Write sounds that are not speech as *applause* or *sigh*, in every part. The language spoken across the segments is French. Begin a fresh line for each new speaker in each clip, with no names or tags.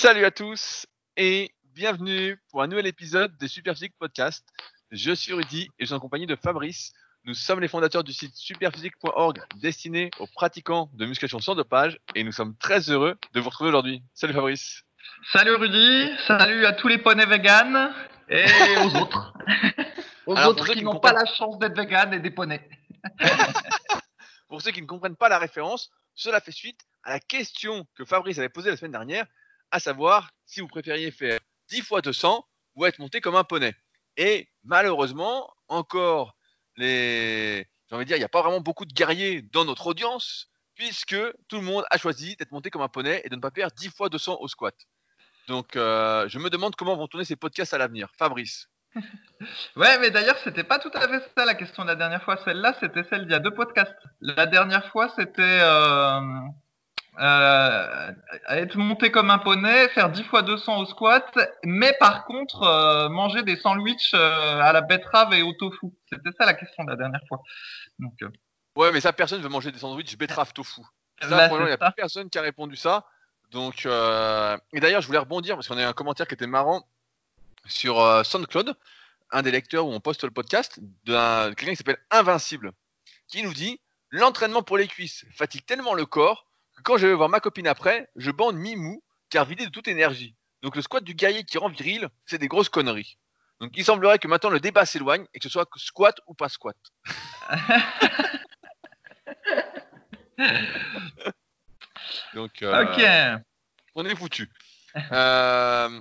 Salut à tous et bienvenue pour un nouvel épisode des Superphysique Podcast. Je suis Rudy et je suis en compagnie de Fabrice. Nous sommes les fondateurs du site superphysique.org destiné aux pratiquants de musculation sans dopage et nous sommes très heureux de vous retrouver aujourd'hui. Salut Fabrice.
Salut Rudy, salut à tous les poneys vegan et aux *laughs* autres. aux
Alors,
autres qui
qui
n'ont pas la chance d'être vegan et des poneys. *laughs*
Pour ceux qui ne comprennent pas la référence, cela fait suite à la question que Fabrice avait posée la semaine dernière, à savoir si vous préfériez faire 10 fois 200 ou être monté comme un poney. Et malheureusement, encore les, j'ai envie de dire, il n'y a pas vraiment beaucoup de guerriers dans notre audience, puisque tout le monde a choisi d'être monté comme un poney et de ne pas faire 10 fois 200 au squat. Donc, euh, je me demande comment vont tourner ces podcasts à l'avenir. Fabrice. *laughs*
Ouais, mais d'ailleurs, c'était pas tout à fait ça la question de la dernière fois. Celle-là, c'était celle d'il y a deux podcasts. La dernière fois, c'était euh, euh, être monté comme un poney, faire 10 fois 200 au squat, mais par contre, euh, manger des sandwichs euh, à la betterave et au tofu. C'était ça la question de la dernière fois. Donc,
Ouais, mais ça, personne veut manger des sandwichs betterave tofu. Ça, moment, il n'y a personne qui a répondu ça. Donc, et d'ailleurs, je voulais rebondir parce qu'on a eu un commentaire qui était marrant sur SoundCloud, un des lecteurs où on poste le podcast, d'un quelqu'un qui s'appelle Invincible, qui nous dit L'entraînement pour les cuisses fatigue tellement le corps que quand je vais voir ma copine après, je bande mi-mou car vidé de toute énergie. Donc, le squat du guerrier qui rend viril, c'est des grosses conneries. Donc, il semblerait que maintenant le débat s'éloigne et que ce soit squat ou pas squat. *laughs* Donc, euh,
Ok.
on est foutu. Euh,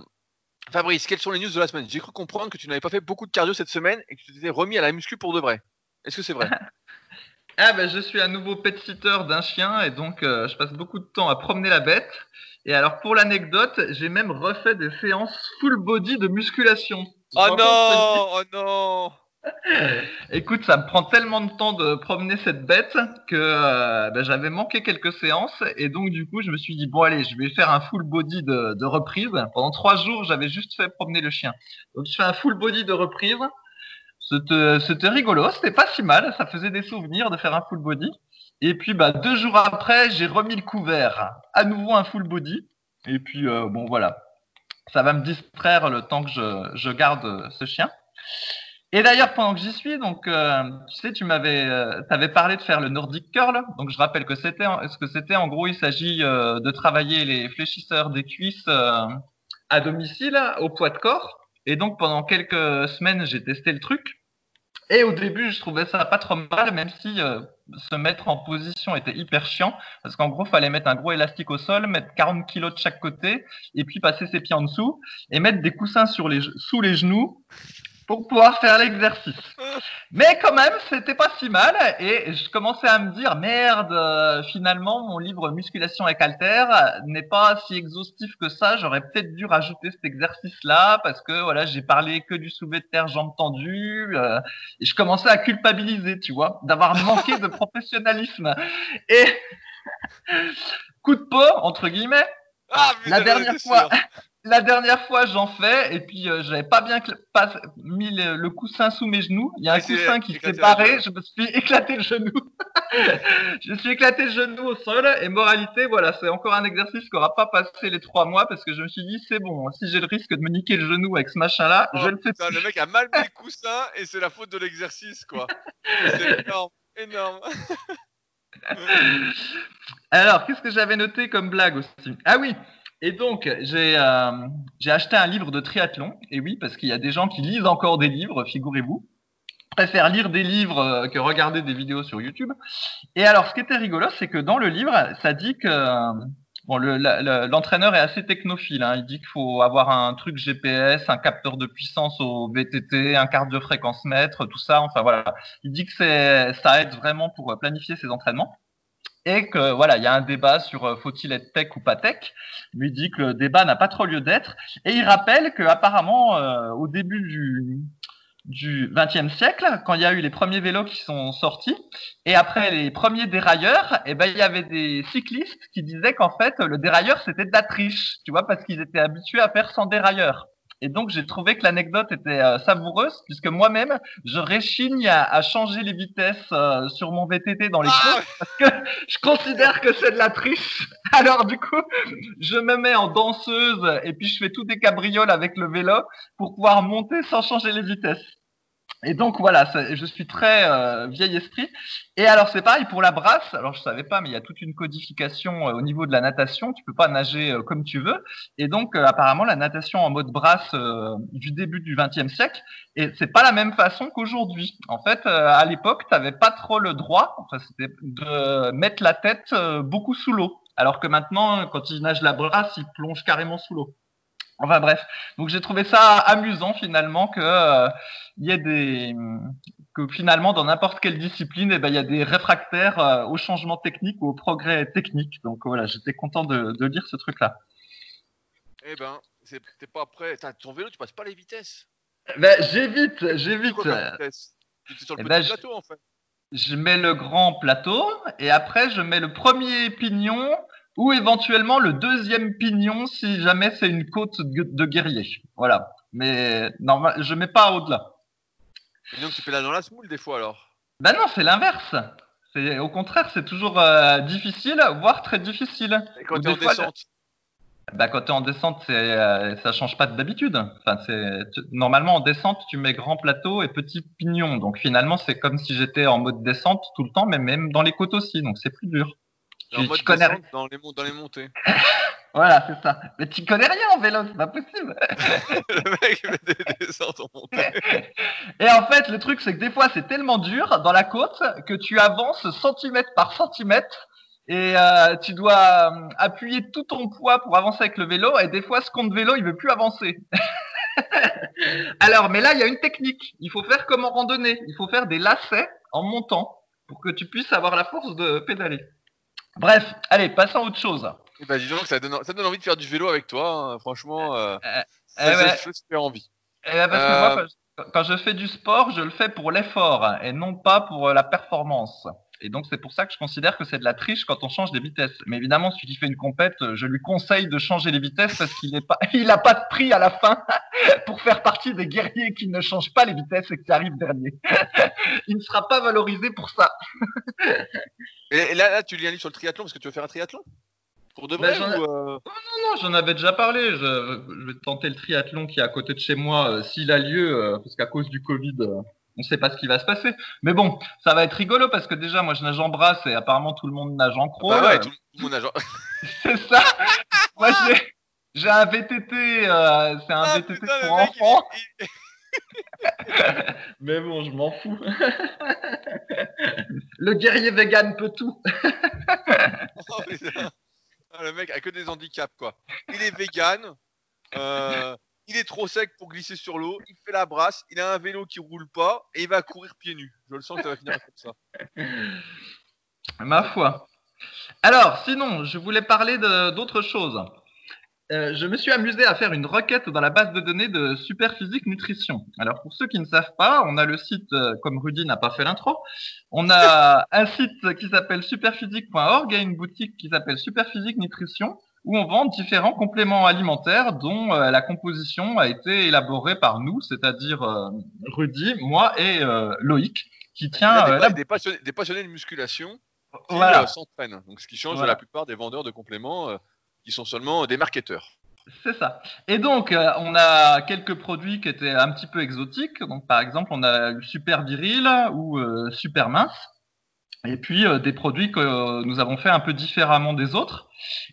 Fabrice, quelles sont les news de la semaine? J'ai cru comprendre que tu n'avais pas fait beaucoup de cardio cette semaine et que tu t'étais remis à la muscu pour de vrai. Est-ce que c'est vrai? *laughs*
Ah ben je suis un nouveau pet sitter d'un chien et donc euh, je passe beaucoup de temps à promener la bête. Et alors pour l'anecdote, j'ai même refait des séances full body de musculation. Tu
Oh non Oh non
Écoute, ça me prend tellement de temps de promener cette bête que euh, ben, j'avais manqué quelques séances et donc du coup je me suis dit bon allez, je vais faire un full body de, de reprise. Pendant trois jours, j'avais juste fait promener le chien. Donc je fais un full body de reprise. C'était rigolo, c'était pas si mal, ça faisait des souvenirs de faire un full body. Et puis bah, deux jours après, j'ai remis le couvert, à nouveau un full body. Et puis euh, bon voilà, ça va me distraire le temps que je, je garde ce chien. Et d'ailleurs, pendant que j'y suis, donc euh, tu sais, tu m'avais, euh, t'avais parlé de faire le Nordic curl. Donc je rappelle que c'était, ce que c'était en gros, il s'agit de travailler les fléchisseurs des cuisses à domicile au poids de corps. Et donc pendant quelques semaines, j'ai testé le truc. Et au début, je trouvais ça pas trop mal, même si euh, se mettre en position était hyper chiant, parce qu'en gros, fallait mettre un gros élastique au sol, mettre 40 kilos de chaque côté, et puis passer ses pieds en dessous, et mettre des coussins sous les genoux pour pouvoir faire l'exercice. *laughs* Mais quand même, c'était pas si mal, et je commençais à me dire, merde, euh, finalement, mon livre Musculation avec Alter n'est pas si exhaustif que ça, j'aurais peut-être dû rajouter cet exercice-là, parce que voilà, j'ai parlé que du soulevé de terre jambes tendues, euh, et je commençais à culpabiliser, tu vois, d'avoir manqué de *laughs* professionnalisme. Et *laughs* coup de peau, entre guillemets,
Ah,
La dernière fois-. La dernière fois, j'en fais, et puis euh, j'avais pas bien pas mis le, le coussin sous mes genoux. Il y a un coussin qui s'est barré, je me suis éclaté le genou. *laughs* je me suis éclaté le genou au sol, et moralité, voilà, c'est encore un exercice qui aura pas passé les trois mois, parce que je me suis dit, c'est bon, si j'ai le risque de me niquer le genou avec ce machin-là,
Oh,
je le fais
putain,
plus.
le mec a mal mis le coussin et c'est la faute de l'exercice, quoi. C'est énorme, énorme. *laughs*
Alors, qu'est-ce que j'avais noté comme blague aussi? Ah oui, et donc j'ai euh, acheté un livre de triathlon. Et oui, parce qu'il y a des gens qui lisent encore des livres, figurez-vous. Préfèrent lire des livres euh, que regarder des vidéos sur YouTube. Et alors, ce qui était rigolo, c'est que dans le livre, ça dit que euh, bon, l'entraîneur est assez technophile. hein. Il dit qu'il faut avoir un truc GPS, un capteur de puissance au VTT, un cardio-fréquence mètre, tout ça. Enfin voilà, il dit que ça aide vraiment pour euh, planifier ses entraînements et que voilà, il y a un débat sur euh, faut-il être tech ou pas tech. Lui dit que le débat n'a pas trop lieu d'être et il rappelle que apparemment euh, au début du du XXe siècle, quand il y a eu les premiers vélos qui sont sortis, et après les premiers dérailleurs, eh ben il y avait des cyclistes qui disaient qu'en fait le dérailleur c'était de la triche, tu vois, parce qu'ils étaient habitués à faire sans dérailleur. Et donc, j'ai trouvé que l'anecdote était euh, savoureuse puisque moi-même, je réchigne à, changer les vitesses euh, sur mon VTT dans les ah courses parce que *laughs* je considère que c'est de la triche. *laughs* Alors, du coup, je me mets en danseuse et puis je fais tout des cabrioles avec le vélo pour pouvoir monter sans changer les vitesses. Et donc voilà, je suis très euh, vieil esprit. Et alors c'est pareil pour la brasse. Alors je savais pas, mais il y a toute une codification euh, au niveau de la natation. Tu peux pas nager euh, comme tu veux. Et donc apparemment la natation en mode brasse du début du XXe siècle. Et c'est pas la même façon qu'aujourd'hui. En fait, à l'époque, tu n'avais pas trop le droit. De mettre la tête beaucoup sous l'eau. Alors que maintenant, quand ils nagent la brasse, ils plongent carrément sous l'eau. Enfin bref, donc j'ai trouvé ça amusant finalement que euh, y ait des que finalement dans n'importe quelle discipline, eh ben il y a des réfractaires euh, au changement technique ou au progrès technique. Donc voilà, j'étais content de, de lire ce truc-là.
Eh ben, t'es pas prêt. ton vélo, tu passes pas les vitesses.
Ben j'évite, j'évite.
Tu sur le eh ben, plateau en fait.
Je mets le grand plateau et après je mets le premier pignon ou éventuellement le deuxième pignon si jamais c'est une côte de guerrier. Voilà. Mais non, je mets pas au-delà.
Et donc tu fais là dans la smoule des fois alors?
Ben non, c'est l'inverse. C'est au contraire, c'est toujours euh, difficile, voire très difficile.
Et quand tu es en descente?
Bah, quand tu es en descente, c'est, euh, ça change pas d'habitude. Enfin, c'est, normalement, en descente, tu mets grand plateau et petit pignon. Donc, finalement, c'est comme si j'étais en mode descente tout le temps, mais même dans les côtes aussi. Donc, c'est plus dur.
Tu, en mode connais dans les, dans les montées. *laughs*
voilà, c'est ça. Mais tu connais rien en vélo, c'est pas possible. *laughs*
le mec met des *laughs* descentes en montée.
Et en fait, le truc, c'est que des fois, c'est tellement dur dans la côte que tu avances centimètre par centimètre et euh, tu dois euh, appuyer tout ton poids pour avancer avec le vélo. Et des fois, ce compte vélo, il veut plus avancer. Alors, mais là, il y a une technique. Il faut faire comme en randonnée. Il faut faire des lacets en montant pour que tu puisses avoir la force de pédaler. Bref, allez, passons à autre chose.
Eh ben, dis donc, ça donne, ça donne envie de faire du vélo avec toi. Hein. Franchement, euh, euh ça, eh super envie.
Eh ben, parce que moi, euh, quand je, fais du sport, je le fais pour l'effort et non pas pour euh, la performance. Et donc, c'est pour ça que je considère que c'est de la triche quand on change des vitesses. Mais évidemment, celui qui fait une compète, je lui conseille de changer les vitesses parce qu'il n'a pas, *laughs* il a pas de prix à la fin *laughs* pour faire partie des guerriers qui ne changent pas les vitesses et qui arrivent dernier. *laughs* il ne sera pas valorisé pour ça.
et là, là, tu lis un livre sur le triathlon parce que tu veux faire un triathlon? Pour de vrai
ben,
ou
euh Non, non, non, j'en avais déjà parlé. Je, vais tenter le triathlon qui est à côté de chez moi euh, s'il a lieu, euh, parce qu'à cause du Covid, on ne sait pas ce qui va se passer. Mais bon, ça va être rigolo parce que déjà, moi, je nage en brasse et apparemment tout le monde nage en crawl.
Bah ouais, tout, le monde nage en... *laughs*
c'est ça. moi, j'ai, un VTT, euh, c'est un ah, VTT pour enfants. *laughs* Mais bon, je m'en fous. *laughs* le guerrier vegan peut tout.
oh, ah, le mec a que des handicaps, quoi. Il est vegan. Euh, il est trop sec pour glisser sur l'eau, il fait la brasse, il a un vélo qui roule pas et il va courir pieds nus. Je le sens que ça va finir comme ça. *laughs*
Ma foi. Alors, sinon, je voulais parler d'autre chose. Euh, je me suis amusé à faire une requête dans la base de données de Superphysique Nutrition. Alors pour ceux qui ne savent pas, on a le site, euh, comme Rudy n'a pas fait l'intro, on a *laughs* un site qui s'appelle superphysique.org et une boutique qui s'appelle Superphysique Nutrition où on vend différents compléments alimentaires dont euh, la composition a été élaborée par nous, c'est-à-dire euh, Rudy, moi et euh, Loïc, qui tient
des, passionnés, de musculation qui s'entraînent. Donc ce qui change de la plupart des vendeurs de compléments qui sont seulement des marketeurs.
C'est ça. Et donc, on a quelques produits qui étaient un petit peu exotiques. Donc, par exemple, on a super viril ou super mince et puis euh, des produits que euh, nous avons fait un peu différemment des autres.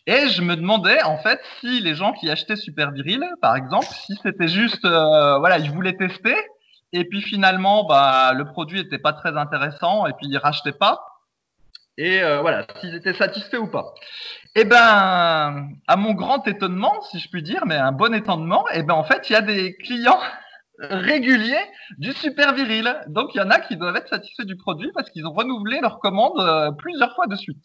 Et je me demandais en fait si les gens qui achetaient Super Viril, par exemple, si c'était juste, euh, voilà, ils voulaient tester, et puis finalement, bah, le produit était pas très intéressant, et puis ils rachetaient pas. Et voilà, s'ils étaient satisfaits ou pas. Eh ben, à mon grand étonnement, si je puis dire, mais un bon étonnement, eh ben en fait, il y a des clients régulier du super viril. Donc il y en a qui doivent être satisfaits du produit parce qu'ils ont renouvelé leur commande euh, plusieurs fois de suite.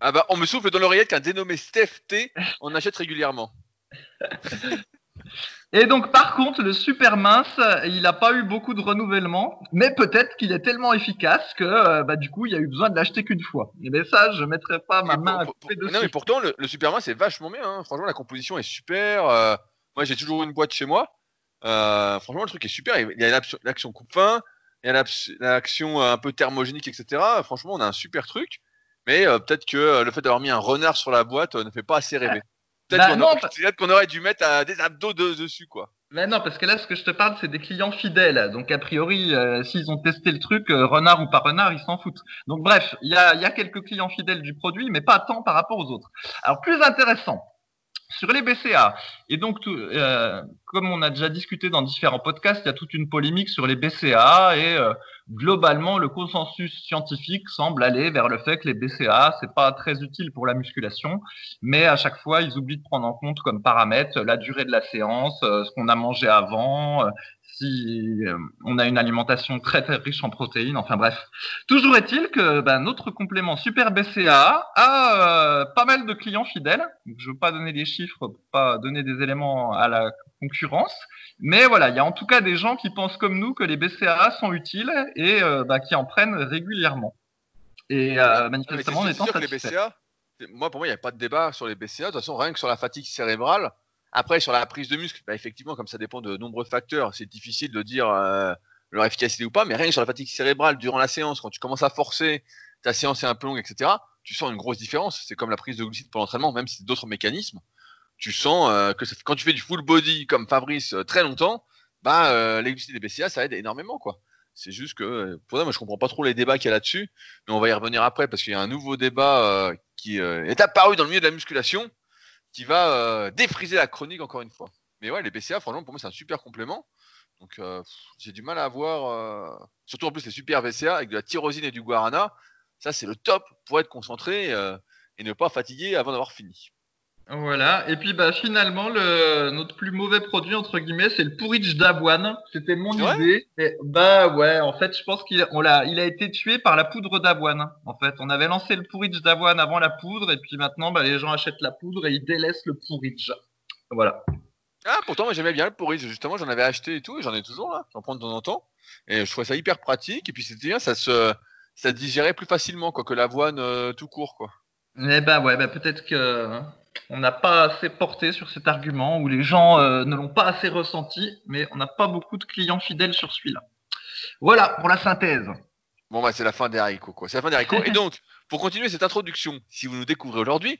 Ah bah on me souffle dans l'oreillette qu'un dénommé Steph T en achète régulièrement. *laughs*
Et donc par contre le super mince, il n'a pas eu beaucoup de renouvellement, mais peut-être qu'il est tellement efficace que euh, bah, du coup il y a eu besoin de l'acheter qu'une fois. Et bien ça je mettrai pas ma main à
dessus. Non mais pourtant le, super mince est vachement bien. Hein. Franchement la composition est super. Euh, moi j'ai toujours une boîte chez moi. Euh, franchement, le truc est super. Il y a l'action coupe-fin, il y a l'action un peu thermogénique, etc. Franchement, on a un super truc. Mais euh, peut-être que le fait d'avoir mis un renard sur la boîte ne fait pas assez rêver. Peut-être bah qu'on aurait, dû mettre des abdos dessus, quoi.
Mais non, parce que là, ce que je te parle, c'est des clients fidèles. Donc, a priori, euh, s'ils ont testé le truc, euh, renard ou pas renard, ils s'en foutent. Donc, bref, il y a, y a, quelques clients fidèles du produit, mais pas tant par rapport aux autres. Alors, plus intéressant, sur les BCA, et donc, euh, comme on a déjà discuté dans différents podcasts, il y a toute une polémique sur les BCA et globalement, le consensus scientifique semble aller vers le fait que les BCA, c'est pas très utile pour la musculation, mais à chaque fois, ils oublient de prendre en compte comme paramètre la durée de la séance, euh, ce qu'on a mangé avant, euh, si euh, on a une alimentation très, très riche en protéines, enfin bref. Toujours est-il que ben, notre complément Super BCA a pas mal de clients fidèles. Je ne veux pas donner des chiffres, pour pas donner des éléments à la concurrence, mais voilà, il y a en tout cas des gens qui pensent comme nous que les BCAA sont utiles et euh, bah, qui en prennent régulièrement.
Et euh, manifestement, on est sûr que les BCA, moi pour moi, il n'y a pas de débat sur les BCA. De toute façon, rien que sur la fatigue cérébrale. Après, sur la prise de muscle, bah, effectivement, comme ça dépend de nombreux facteurs, c'est difficile de dire euh, leur efficacité ou pas. Mais rien que sur la fatigue cérébrale durant la séance, quand tu commences à forcer, ta séance est un peu longue, etc. Tu sens une grosse différence. C'est comme la prise de glucides pour l'entraînement, même si c'est d'autres mécanismes tu sens euh, que quand tu fais du full body comme Fabrice euh, très longtemps, bah les des BCA ça aide énormément quoi. C'est juste que pour moi je comprends pas trop les débats qu'il y a là-dessus, mais on va y revenir après parce qu'il y a un nouveau débat qui est apparu dans le milieu de la musculation qui va défriser la chronique encore une fois. Mais ouais les BCA franchement pour moi c'est un super complément. Donc j'ai du mal à avoir surtout en plus les super BCA avec de la tyrosine et du guarana, ça c'est le top pour être concentré et ne pas fatiguer avant d'avoir fini.
Voilà, et puis bah finalement le notre plus mauvais produit entre guillemets c'est le porridge d'avoine. C'était mon idée. bah ouais, en fait je pense qu'il on l'a il a été tué par la poudre d'avoine. En fait, on avait lancé le porridge d'avoine avant la poudre et puis maintenant bah, les gens achètent la poudre et ils délaissent le porridge. Voilà.
Ah pourtant moi j'aimais bien le porridge justement j'en avais acheté et tout et j'en ai toujours là. J'en prends de temps en temps et je trouvais ça hyper pratique et puis c'était bien ça se ça digérait plus facilement quoi que l'avoine euh, tout court quoi.
Eh bah ouais bah peut-être que on n'a pas assez porté sur cet argument, ou les gens euh, ne l'ont pas assez ressenti, mais on n'a pas beaucoup de clients fidèles sur celui-là. Voilà pour la synthèse.
Bon, bah, c'est la fin des haricots. C'est la fin des haricots. Et donc, pour continuer cette introduction, si vous nous découvrez aujourd'hui,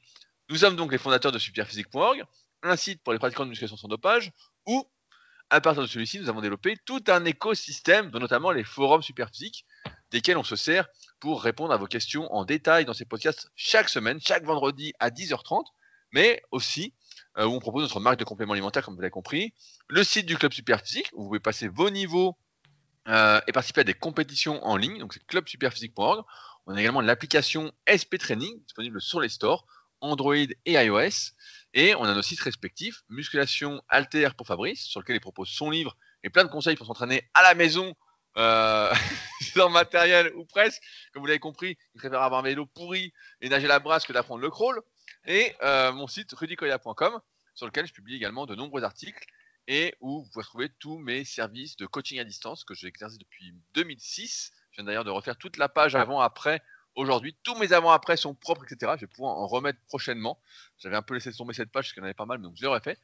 nous sommes donc les fondateurs de superphysique.org, un site pour les pratiquants de musculation sans dopage, où, à partir de celui-ci, nous avons développé tout un écosystème, dont notamment les forums superphysiques, desquels on se sert pour répondre à vos questions en détail dans ces podcasts chaque semaine, chaque vendredi à 10h30 mais aussi euh, où on propose notre marque de compléments alimentaires, comme vous l'avez compris, le site du club Superphysique, où vous pouvez passer vos niveaux euh, et participer à des compétitions en ligne, donc c'est clubsuperphysique.org. On a également l'application SP Training, disponible sur les stores, Android et iOS, et on a nos sites respectifs, Musculation Alter pour Fabrice, sur lequel il propose son livre et plein de conseils pour s'entraîner à la maison euh, *laughs* sans matériel ou presque. Comme vous l'avez compris, il préfère avoir un vélo pourri et nager la brasse que d'apprendre le crawl et euh, mon site rudicoya.com sur lequel je publie également de nombreux articles et où vous pouvez trouver tous mes services de coaching à distance que j'exerce depuis 2006. Je viens d'ailleurs de refaire toute la page avant-après. Aujourd'hui, tous mes avant-après sont propres, etc. Je vais pouvoir en remettre prochainement. J'avais un peu laissé tomber cette page parce qu'il y en avait pas mal, donc je l'aurais fait.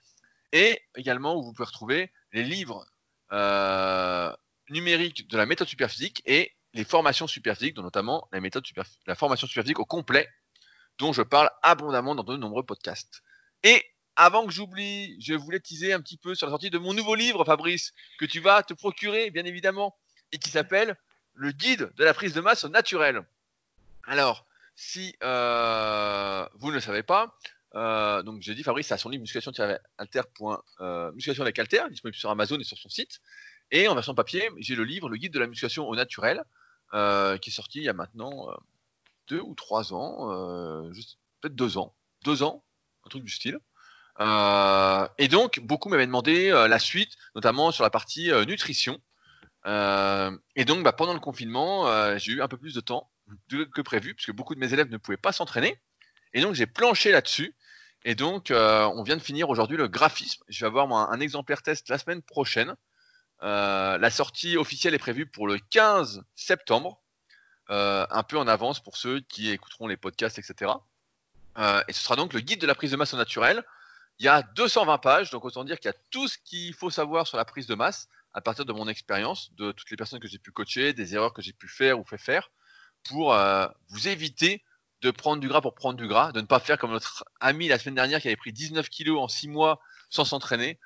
Et également où vous pouvez retrouver les livres euh, numériques de la méthode superphysique et les formations superphysiques, dont notamment la méthode super, la formation superphysique au complet dont je parle abondamment dans de nombreux podcasts. Et avant que j'oublie, je voulais teaser un petit peu sur la sortie de mon nouveau livre, Fabrice, que tu vas te procurer, bien évidemment, et qui s'appelle Le guide de la prise de masse naturelle. Alors, si euh, vous ne le savez pas, euh, donc j'ai dit Fabrice a son livre musculation alter. Euh, musculation avec alter, disponible sur Amazon et sur son site. Et en version papier, j'ai le livre Le guide de la musculation au naturel, qui est sorti il y a maintenant deux ou trois ans, euh, peut-être deux ans, deux ans, un truc du style. Euh, et donc, beaucoup m'avaient demandé euh, la suite, notamment sur la partie nutrition. et donc, bah, pendant le confinement, j'ai eu un peu plus de temps que prévu, puisque beaucoup de mes élèves ne pouvaient pas s'entraîner. Et donc, j'ai planché là-dessus. Et donc, on vient de finir aujourd'hui le graphisme. Je vais avoir un exemplaire test la semaine prochaine. la sortie officielle est prévue pour le 15 septembre. Euh, un peu en avance pour ceux qui écouteront les podcasts, etc. Euh, et ce sera donc le guide de la prise de masse au naturel, Il y a 220 pages, donc autant dire qu'il y a tout ce qu'il faut savoir sur la prise de masse à partir de mon expérience, de toutes les personnes que j'ai pu coacher, des erreurs que j'ai pu faire ou fait faire, pour euh, vous éviter de prendre du gras pour prendre du gras, de ne pas faire comme notre ami la semaine dernière qui avait pris 19 kilos en 6 mois sans s'entraîner.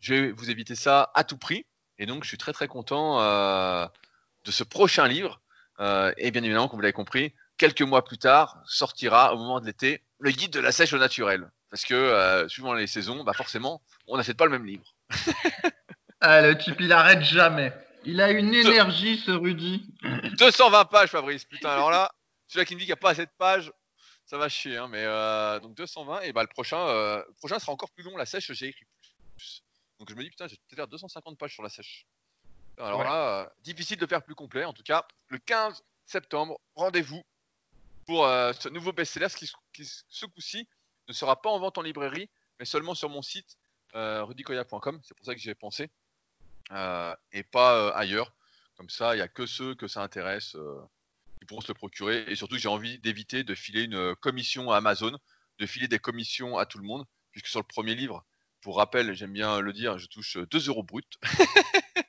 Je vais vous éviter ça à tout prix. Et donc, je suis très très content de ce prochain livre. Euh, et bien évidemment, comme vous l'avez compris, quelques mois plus tard, sortira au moment de l'été le guide de la sèche au naturel. Parce que euh, suivant les saisons, bah forcément, on n'achète pas le même livre. *laughs*
ah, le type, il arrête jamais. Il a une énergie, ce Rudy. *laughs*
220 pages, Fabrice. Putain, alors là, celui-là qui me dit qu'il n'y a pas assez de pages, ça va chier. Hein, mais euh, donc 220, et bah le prochain, euh, le prochain sera encore plus long. La sèche, j'ai écrit plus. Donc je me dis, putain, j'ai peut-être faire 250 pages sur la sèche. Alors là, euh, difficile de faire plus complet. En tout cas, le 15 septembre, rendez-vous pour ce nouveau best-seller qui, qui, ce coup-ci, ne sera pas en vente en librairie, mais seulement sur mon site rudicoya.com. C'est pour ça que j'y ai pensé. et pas ailleurs. Comme ça, il n'y a que ceux que ça intéresse qui pourront se le procurer. Et surtout, j'ai envie d'éviter de filer une commission à Amazon, de filer des commissions à tout le monde, puisque sur le premier livre, pour rappel, j'aime bien le dire, je touche 2 euros brut. *laughs*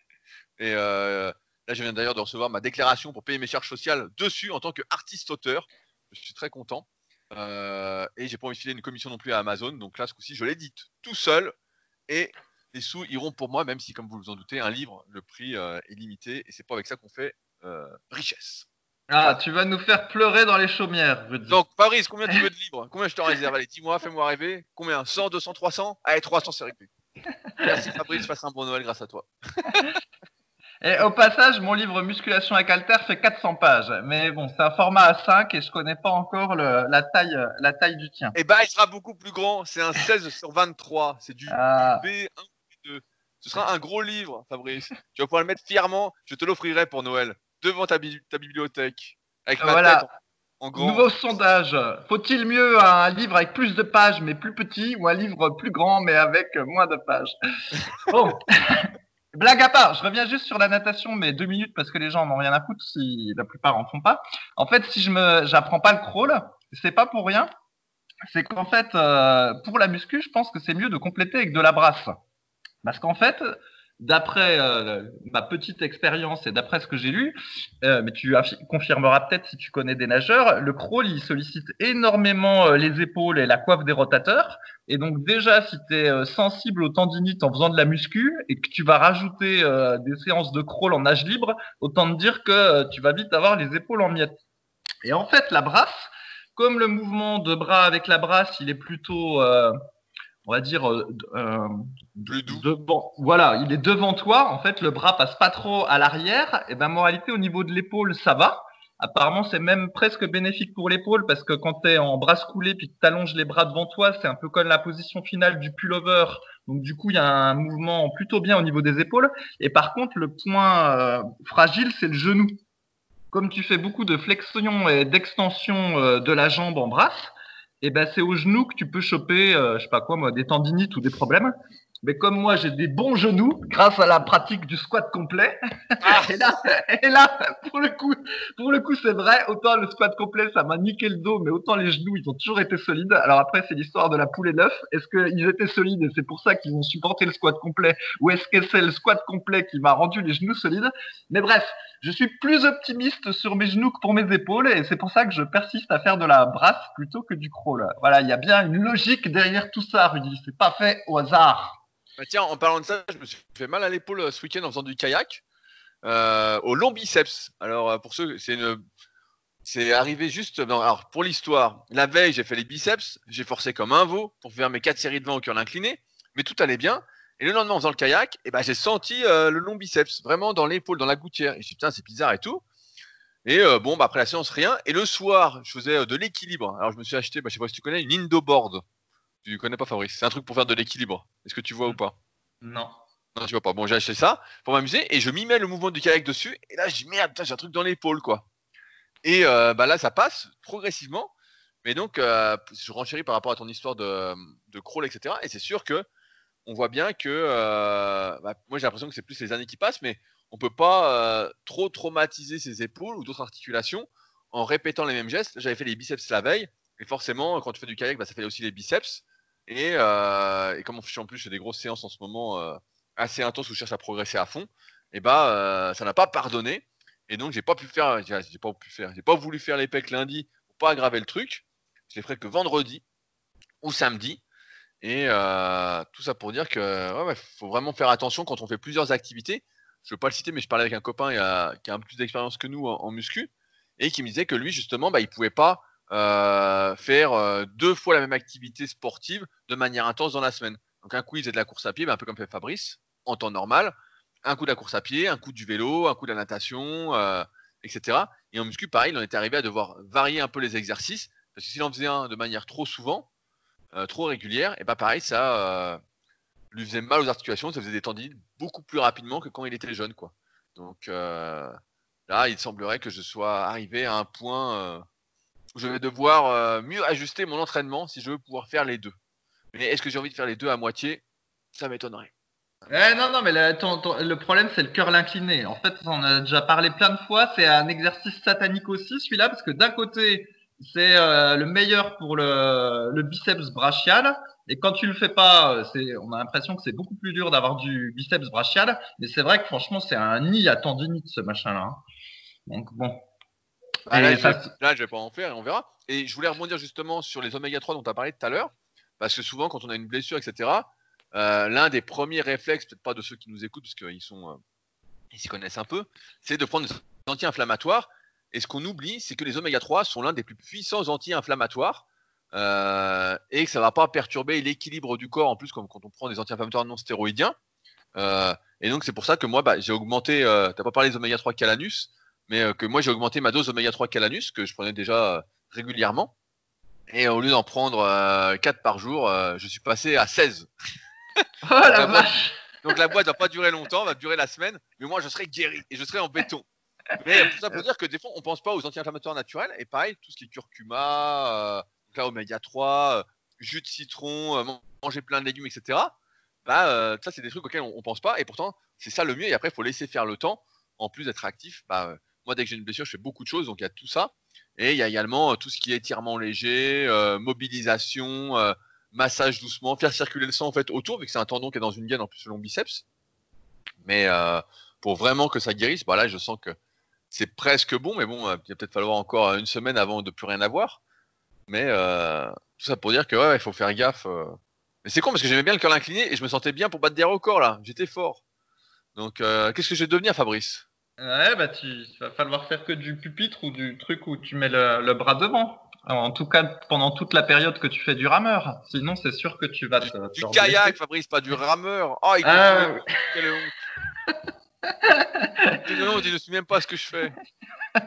et euh, là, je viens d'ailleurs de recevoir ma déclaration pour payer mes charges sociales dessus en tant qu'artiste-auteur. Je suis très content. Euh, et j'ai pas envie de filer une commission non plus à Amazon. Donc là, ce coup-ci, je l'édite tout seul. Et les sous iront pour moi, même si, comme vous vous en doutez, un livre, le prix euh, est limité. Et c'est pas avec ça qu'on fait euh, richesse.
Ah, tu vas nous faire pleurer dans les chaumières, Rudy.
Donc, Paris, combien tu *laughs* veux de livres? Combien je te réserve? Allez, dis-moi, fais-moi rêver. Combien? 100, 200, 300 Allez, 300, c'est réglé. Merci Fabrice, passe un bon Noël grâce à toi. *laughs*
et au passage, mon livre Musculation avec Alter fait 400 pages. Mais bon, c'est un format A5 et je connais pas encore le, la, taille, la taille du tien.
Eh ben, il sera beaucoup plus grand. C'est un 16 sur 23. C'est du ah. B1 B2. Ce sera un gros livre, Fabrice. Tu vas pouvoir le mettre fièrement. Je te l'offrirai pour Noël devant ta, bibliothèque. Avec ma
voilà. tête en, grand. Nouveau sondage. Faut-il mieux un livre avec plus de pages mais plus petit ou un livre plus grand mais avec moins de pages? *laughs* Bon. *laughs* Blague à part, je reviens juste sur la natation, mais deux minutes parce que les gens n'ont rien à foutre si la plupart en font pas. En fait, si je me, j'apprends pas le crawl, c'est pas pour rien. C'est qu'en fait, euh, pour la muscu, je pense que c'est mieux de compléter avec de la brasse. Parce qu'en fait, d'après euh, ma petite expérience et d'après ce que j'ai lu, euh, mais tu confirmeras peut-être si tu connais des nageurs, le crawl il sollicite énormément euh, les épaules et la coiffe des rotateurs. Et donc déjà, si tu es sensible aux tendinites en faisant de la muscu et que tu vas rajouter des séances de crawl en nage libre, autant te dire que tu vas vite avoir les épaules en miettes. Et en fait, la brasse, comme le mouvement de bras avec la brasse, il est plutôt on va dire, euh, euh devant, voilà, il est devant toi. En fait, le bras passe pas trop à l'arrière. Et ben, moralité, au niveau de l'épaule, ça va. Apparemment, c'est même presque bénéfique pour l'épaule parce que quand tu es en bras coulé puis que tu allonges les bras devant toi, c'est un peu comme la position finale du pullover. Donc du coup, il y a un mouvement plutôt bien au niveau des épaules. Et par contre, le point euh, fragile, c'est le genou. Comme tu fais beaucoup de flexion et d'extension euh, de la jambe en brasse, et eh ben c'est au genou que tu peux choper, euh, je sais pas quoi moi, des tendinites ou des problèmes. Mais comme moi j'ai des bons genoux grâce à la pratique du squat complet, ah. *laughs* et là, et là pour le coup, pour le coup c'est vrai. Autant le squat complet ça m'a niqué le dos, mais autant les genoux ils ont toujours été solides. Alors après c'est l'histoire de la poule et l'œuf. Est-ce qu'ils étaient solides et c'est pour ça qu'ils ont supporté le squat complet, ou est-ce que c'est le squat complet qui m'a rendu les genoux solides? Mais bref, je suis plus optimiste sur mes genoux que pour mes épaules et c'est pour ça que je persiste à faire de la brasse plutôt que du crawl. Voilà, il y a bien une logique derrière tout ça, Rudy. C'est pas fait au hasard.
Bah tiens, en parlant de ça, je me suis fait mal à l'épaule ce week-end en faisant du kayak euh, au long biceps. Alors euh, pour ceux, c'est une, c'est arrivé juste. alors pour l'histoire, la veille j'ai fait les biceps, j'ai forcé comme un veau pour faire mes quatre séries de vent au cœur incliné, mais tout allait bien. Et le lendemain, en faisant le kayak, eh ben, j'ai senti le long biceps, vraiment dans l'épaule, dans la gouttière. Et je me suis dit, putain, c'est bizarre et tout. Et bon, bah, après la séance, rien. Et le soir, je faisais de l'équilibre. Alors, je me suis acheté, bah, je sais pas si tu connais, une Indoboard. Tu connais pas Fabrice? C'est un truc pour faire de l'équilibre. Est-ce que tu vois ou pas?
Non.
Non, tu vois pas. Bon, j'ai acheté ça pour m'amuser et je m'y mets le mouvement du kayak dessus. Et là, je dis merde, j'ai un truc dans l'épaule, quoi. Et euh, bah là, ça passe progressivement. Mais donc, euh, je renchéris par rapport à ton histoire de, de crawl, etc. Et c'est sûr que on voit bien que, euh, bah, moi, j'ai l'impression que c'est plus les années qui passent, mais on peut pas trop traumatiser ses épaules ou d'autres articulations en répétant les mêmes gestes. J'avais fait les biceps la veille, et forcément, quand tu fais du kayak, bah, ça fait aussi les biceps. Et, euh, comme on fait en plus j'ai des grosses séances en ce moment euh, assez intenses où je cherche à progresser à fond, et bah euh, ça n'a pas pardonné. Et donc j'ai pas j'ai pas pu faire, j'ai pas voulu faire les pecs lundi pour pas aggraver le truc. Je les ferai que vendredi ou samedi. Et euh, tout ça pour dire que faut vraiment faire attention quand on fait plusieurs activités. Je veux pas le citer, mais je parlais avec un copain qui a un peu plus d'expérience que nous en, muscu et qui me disait que lui justement, bah, il pouvait pas euh, faire euh, deux fois la même activité sportive de manière intense dans la semaine. Donc un coup il faisait de la course à pied, bah, un peu comme fait Fabrice en temps normal, un coup de la course à pied, un coup du vélo, un coup de la natation, etc. Et en muscu, pareil, il en était arrivé à devoir varier un peu les exercices parce que s'il en faisait un de manière trop souvent, euh, trop régulière, et bah pareil, ça euh, lui faisait mal aux articulations, ça faisait des tendinites beaucoup plus rapidement que quand il était jeune, quoi. Donc euh, là, il semblerait que je sois arrivé à un point où je vais devoir mieux ajuster mon entraînement si je veux pouvoir faire les deux. Mais est-ce que j'ai envie de faire les deux à moitié? Ça m'étonnerait.
Eh, non, non, mais le problème, c'est le curl incliné. En fait, on en a déjà parlé plein de fois. C'est un exercice satanique aussi, celui-là, parce que d'un côté, c'est euh, le meilleur pour le, le biceps brachial. Et quand tu le fais pas, euh, c'est, on a l'impression que c'est beaucoup plus dur d'avoir du biceps brachial. Mais c'est vrai que franchement, c'est un nid à tendinite, ce machin-là. hein. Donc bon.
Ah, là, je là, je vais pas en faire et on verra. Et je voulais rebondir justement sur les oméga 3 dont tu as parlé tout à l'heure, parce que souvent, quand on a une blessure, etc., euh, l'un des premiers réflexes, peut-être pas de ceux qui nous écoutent, parce qu'ils sont, euh, ils s'y connaissent un peu, c'est de prendre des anti-inflammatoires. Et ce qu'on oublie, c'est que les oméga 3 sont l'un des plus puissants anti-inflammatoires. euh, et que ça va pas perturber l'équilibre du corps en plus comme quand on prend des anti-inflammatoires non stéroïdiens. Euh, et donc c'est pour ça que moi bah, j'ai augmenté, euh, t'as pas parlé des oméga 3 calanus, mais que moi j'ai augmenté ma dose oméga 3 calanus que je prenais déjà régulièrement. Et au lieu d'en prendre euh, 4 par jour, je suis passé à 16.
Oh la vache!
Donc la boîte va pas durer longtemps, va durer la semaine, mais moi je serai guéri et je serai en béton. Mais tout ça pour dire que des fois on pense pas aux anti-inflammatoires naturels et pareil, tout ce qui est curcuma, euh, oméga 3, euh, jus de citron, euh, man- manger plein de légumes, etc. Bah euh, ça c'est des trucs auxquels on, on pense pas et pourtant c'est ça le mieux et après il faut laisser faire le temps en plus d'être actif. Bah, euh, moi dès que j'ai une blessure je fais beaucoup de choses donc il y a tout ça et il y a également euh, tout ce qui est étirement léger, euh, mobilisation, euh, massage doucement, faire circuler le sang en fait autour, vu que c'est un tendon qui est dans une gaine en plus le biceps. Mais euh, pour vraiment que ça guérisse, bah là je sens que c'est presque bon, mais bon, euh, il va peut-être falloir encore une semaine avant de plus rien avoir. Mais euh, tout ça pour dire que ouais, il faut faire gaffe. euh. Mais c'est con parce que j'aimais bien le curl incliné et je me sentais bien pour battre des records là. J'étais fort. Donc euh, qu'est-ce que je vais devenir, Fabrice?
Ouais, bah tu il va falloir faire que du pupitre ou du truc où tu mets le, le bras devant. En tout cas, pendant toute la période que tu fais du rameur. Sinon, c'est sûr que tu vas te.
Du
te
kayak. Fabrice, pas du rameur. Oh, il
Ah.
Quelle honte. *laughs* Honte, il ne sait même pas ce que je fais. *laughs*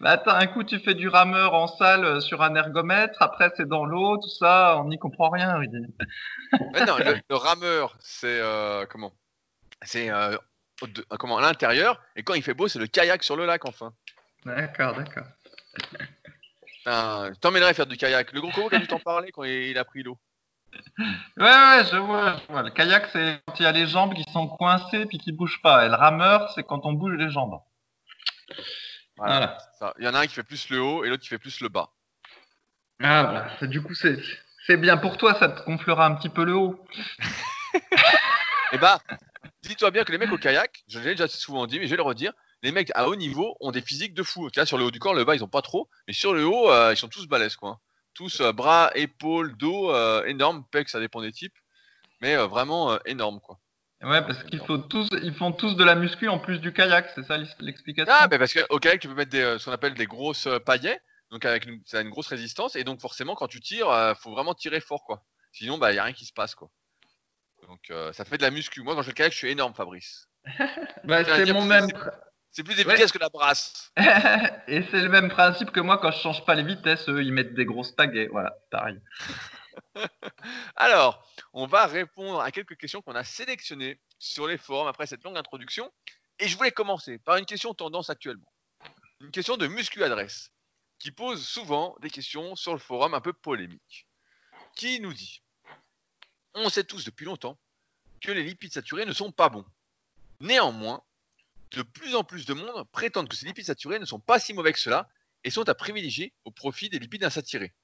Bah attends, un coup tu fais du rameur en salle euh, sur un ergomètre, après c'est dans l'eau, tout ça, on n'y comprend rien. Rudy. *laughs*
Non, le, le rameur, c'est euh, comment? C'est euh, comment à l'intérieur et quand il fait beau, c'est le kayak sur le lac enfin.
D'accord, d'accord.
Je t'emmènerais faire du kayak. Le gros qui a dû t'en parler quand il a pris l'eau?
Ouais, ouais, je vois, je vois. Le kayak, c'est quand il y a les jambes qui sont coincées puis qui bougent pas. Et le rameur, c'est quand on bouge les jambes.
Voilà. Il y en a un qui fait plus le haut et l'autre qui fait plus le bas.
Ah, voilà. C'est- Du coup, c'est c'est bien pour toi, ça te gonflera un petit peu le haut. *laughs*
Et bah, dis-toi bien que les mecs au kayak, je l'ai déjà souvent dit, mais je vais le redire, les mecs à haut niveau ont des physiques de fou. Là, sur le haut du corps, le bas, ils ont pas trop, mais sur le haut, euh, ils sont tous balèzes, quoi. Tous euh, bras, épaules, dos, euh, énorme, pecs, ça dépend des types, mais euh, vraiment énorme, quoi.
Ouais, parce qu'ils font tous, ils font tous de la muscu en plus du kayak, c'est ça l'explication?
Ah, bah parce qu'au kayak, tu peux mettre des, ce qu'on appelle des grosses paillets, donc avec une, ça a une grosse résistance, et donc forcément, quand tu tires, euh, faut vraiment tirer fort, quoi. Sinon, bah, y a rien qui se passe, quoi. Donc, euh, ça fait de la muscu. Moi, quand je fais le kayak, je suis énorme, Fabrice. *laughs*
Bah, c'est mon même.
C'est- plus efficace que la brasse. *laughs*
Et c'est le même principe que moi quand je change pas les vitesses, eux ils mettent des grosses pagaies. Voilà, pareil. *laughs*
Alors, on va répondre à quelques questions qu'on a sélectionnées sur les forums après cette longue introduction. Et je voulais commencer par une question tendance actuellement. Une question de Muscu Adresse, qui pose souvent des questions sur le forum un peu polémiques. Qui nous dit On sait tous depuis longtemps que les lipides saturés ne sont pas bons. Néanmoins, de plus en plus de monde prétendent que ces lipides saturés ne sont pas si mauvais que cela et sont à privilégier au profit des lipides insaturés.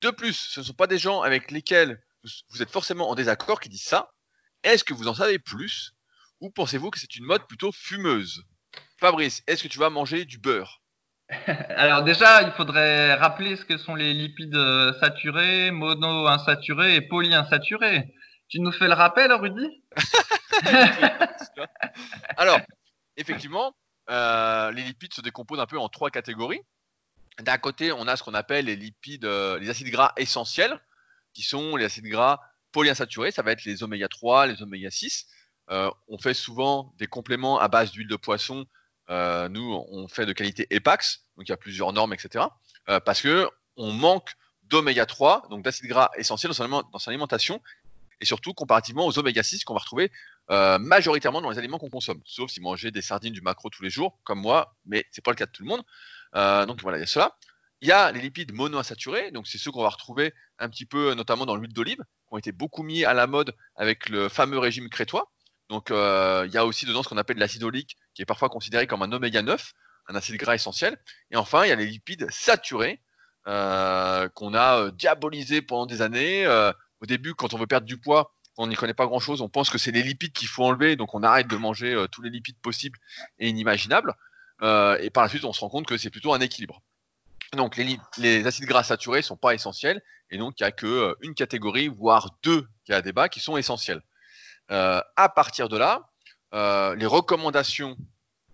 De plus, ce ne sont pas des gens avec lesquels vous êtes forcément en désaccord qui disent ça. Est-ce que vous en savez plus ou pensez-vous que c'est une mode plutôt fumeuse? Fabrice, est-ce que tu vas manger du beurre? *laughs*
Alors déjà, il faudrait rappeler ce que sont les lipides euh, saturés, monoinsaturés et polyinsaturés. Tu nous fais le rappel, Rudy? *laughs*
Alors, effectivement, euh, les lipides se décomposent un peu en trois catégories. D'un côté, on a ce qu'on appelle les lipides, euh, les acides gras essentiels, qui sont les acides gras polyinsaturés, ça va être les oméga 3, les oméga 6. Euh, on fait souvent des compléments à base d'huile de poisson. nous, on fait de qualité EPAX, donc il y a plusieurs normes, etc. parce que on manque d'oméga 3, donc d'acides gras essentiels dans son alimentation, et surtout comparativement aux oméga 6 qu'on va retrouver euh, majoritairement dans les aliments qu'on consomme, sauf si manger des sardines, du macro tous les jours, comme moi, mais c'est pas le cas de tout le monde. Euh, donc voilà, il y a cela. Il y a les lipides monoinsaturés, donc c'est ceux qu'on va retrouver un petit peu, notamment dans l'huile d'olive, qui ont été beaucoup mis à la mode avec le fameux régime crétois. Donc euh, il y a aussi dedans ce qu'on appelle l'acide oléique, qui est parfois considéré comme un oméga 9, un acide gras essentiel. Et enfin, il y a les lipides saturés, qu'on a diabolisés pendant des années au début, quand on veut perdre du poids, on n'y connaît pas grand chose, on pense que c'est les lipides qu'il faut enlever, donc on arrête de manger euh, tous les lipides possibles et inimaginables. Euh, et par la suite, on se rend compte que c'est plutôt un équilibre. Donc les, acides gras saturés ne sont pas essentiels, et donc il n'y a qu'une euh, catégorie, voire deux qui a débat, qui sont essentiels. à partir de là, les recommandations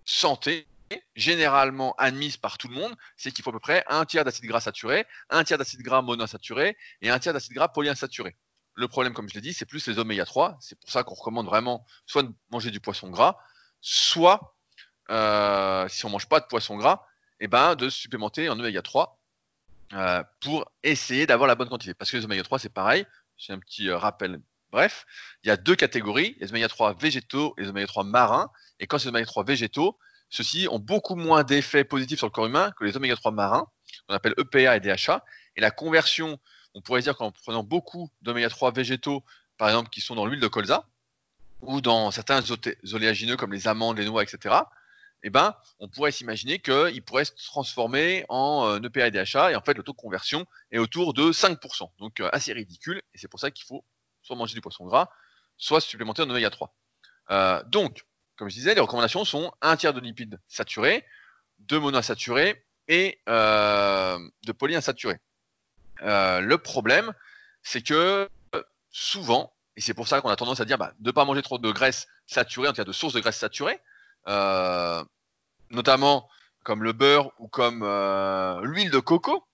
santé, généralement admises par tout le monde, c'est qu'il faut à peu près un tiers d'acide gras saturé, un tiers d'acide gras monoinsaturé et un tiers d'acide gras polyinsaturé. Le problème, comme je l'ai dit, c'est plus les oméga 3. C'est pour ça qu'on recommande vraiment soit de manger du poisson gras, soit, euh, si on mange pas de poisson gras, eh ben, de supplémenter en oméga 3 euh, pour essayer d'avoir la bonne quantité. Parce que les oméga 3, c'est pareil. C'est un petit euh, rappel. Bref, il y a deux catégories, les oméga 3 végétaux et les oméga 3 marins. Et quand c'est les oméga 3 végétaux, ceux-ci ont beaucoup moins d'effets positifs sur le corps humain que les oméga 3 marins, qu'on appelle EPA et DHA. Et la conversion, on pourrait dire qu'en prenant beaucoup d'oméga 3 végétaux, par exemple, qui sont dans l'huile de colza, ou dans certains oléagineux comme les amandes, les noix, etc., eh ben, on pourrait s'imaginer qu'ils pourraient se transformer en EPA euh, et DHA, et en fait, le taux de conversion est autour de 5%. Donc, euh, assez ridicule, et c'est pour ça qu'il faut soit manger du poisson gras, soit supplémenter en oméga 3. Euh, donc, comme je disais, les recommandations sont un tiers de lipides saturés, de monoinsaturés et de polyinsaturés. Euh, le problème, c'est que souvent, et c'est pour ça qu'on a tendance à dire bah, de ne pas manger trop de graisse saturée, en tout cas de sources de graisse saturée, euh, notamment comme le beurre ou comme l'huile de coco,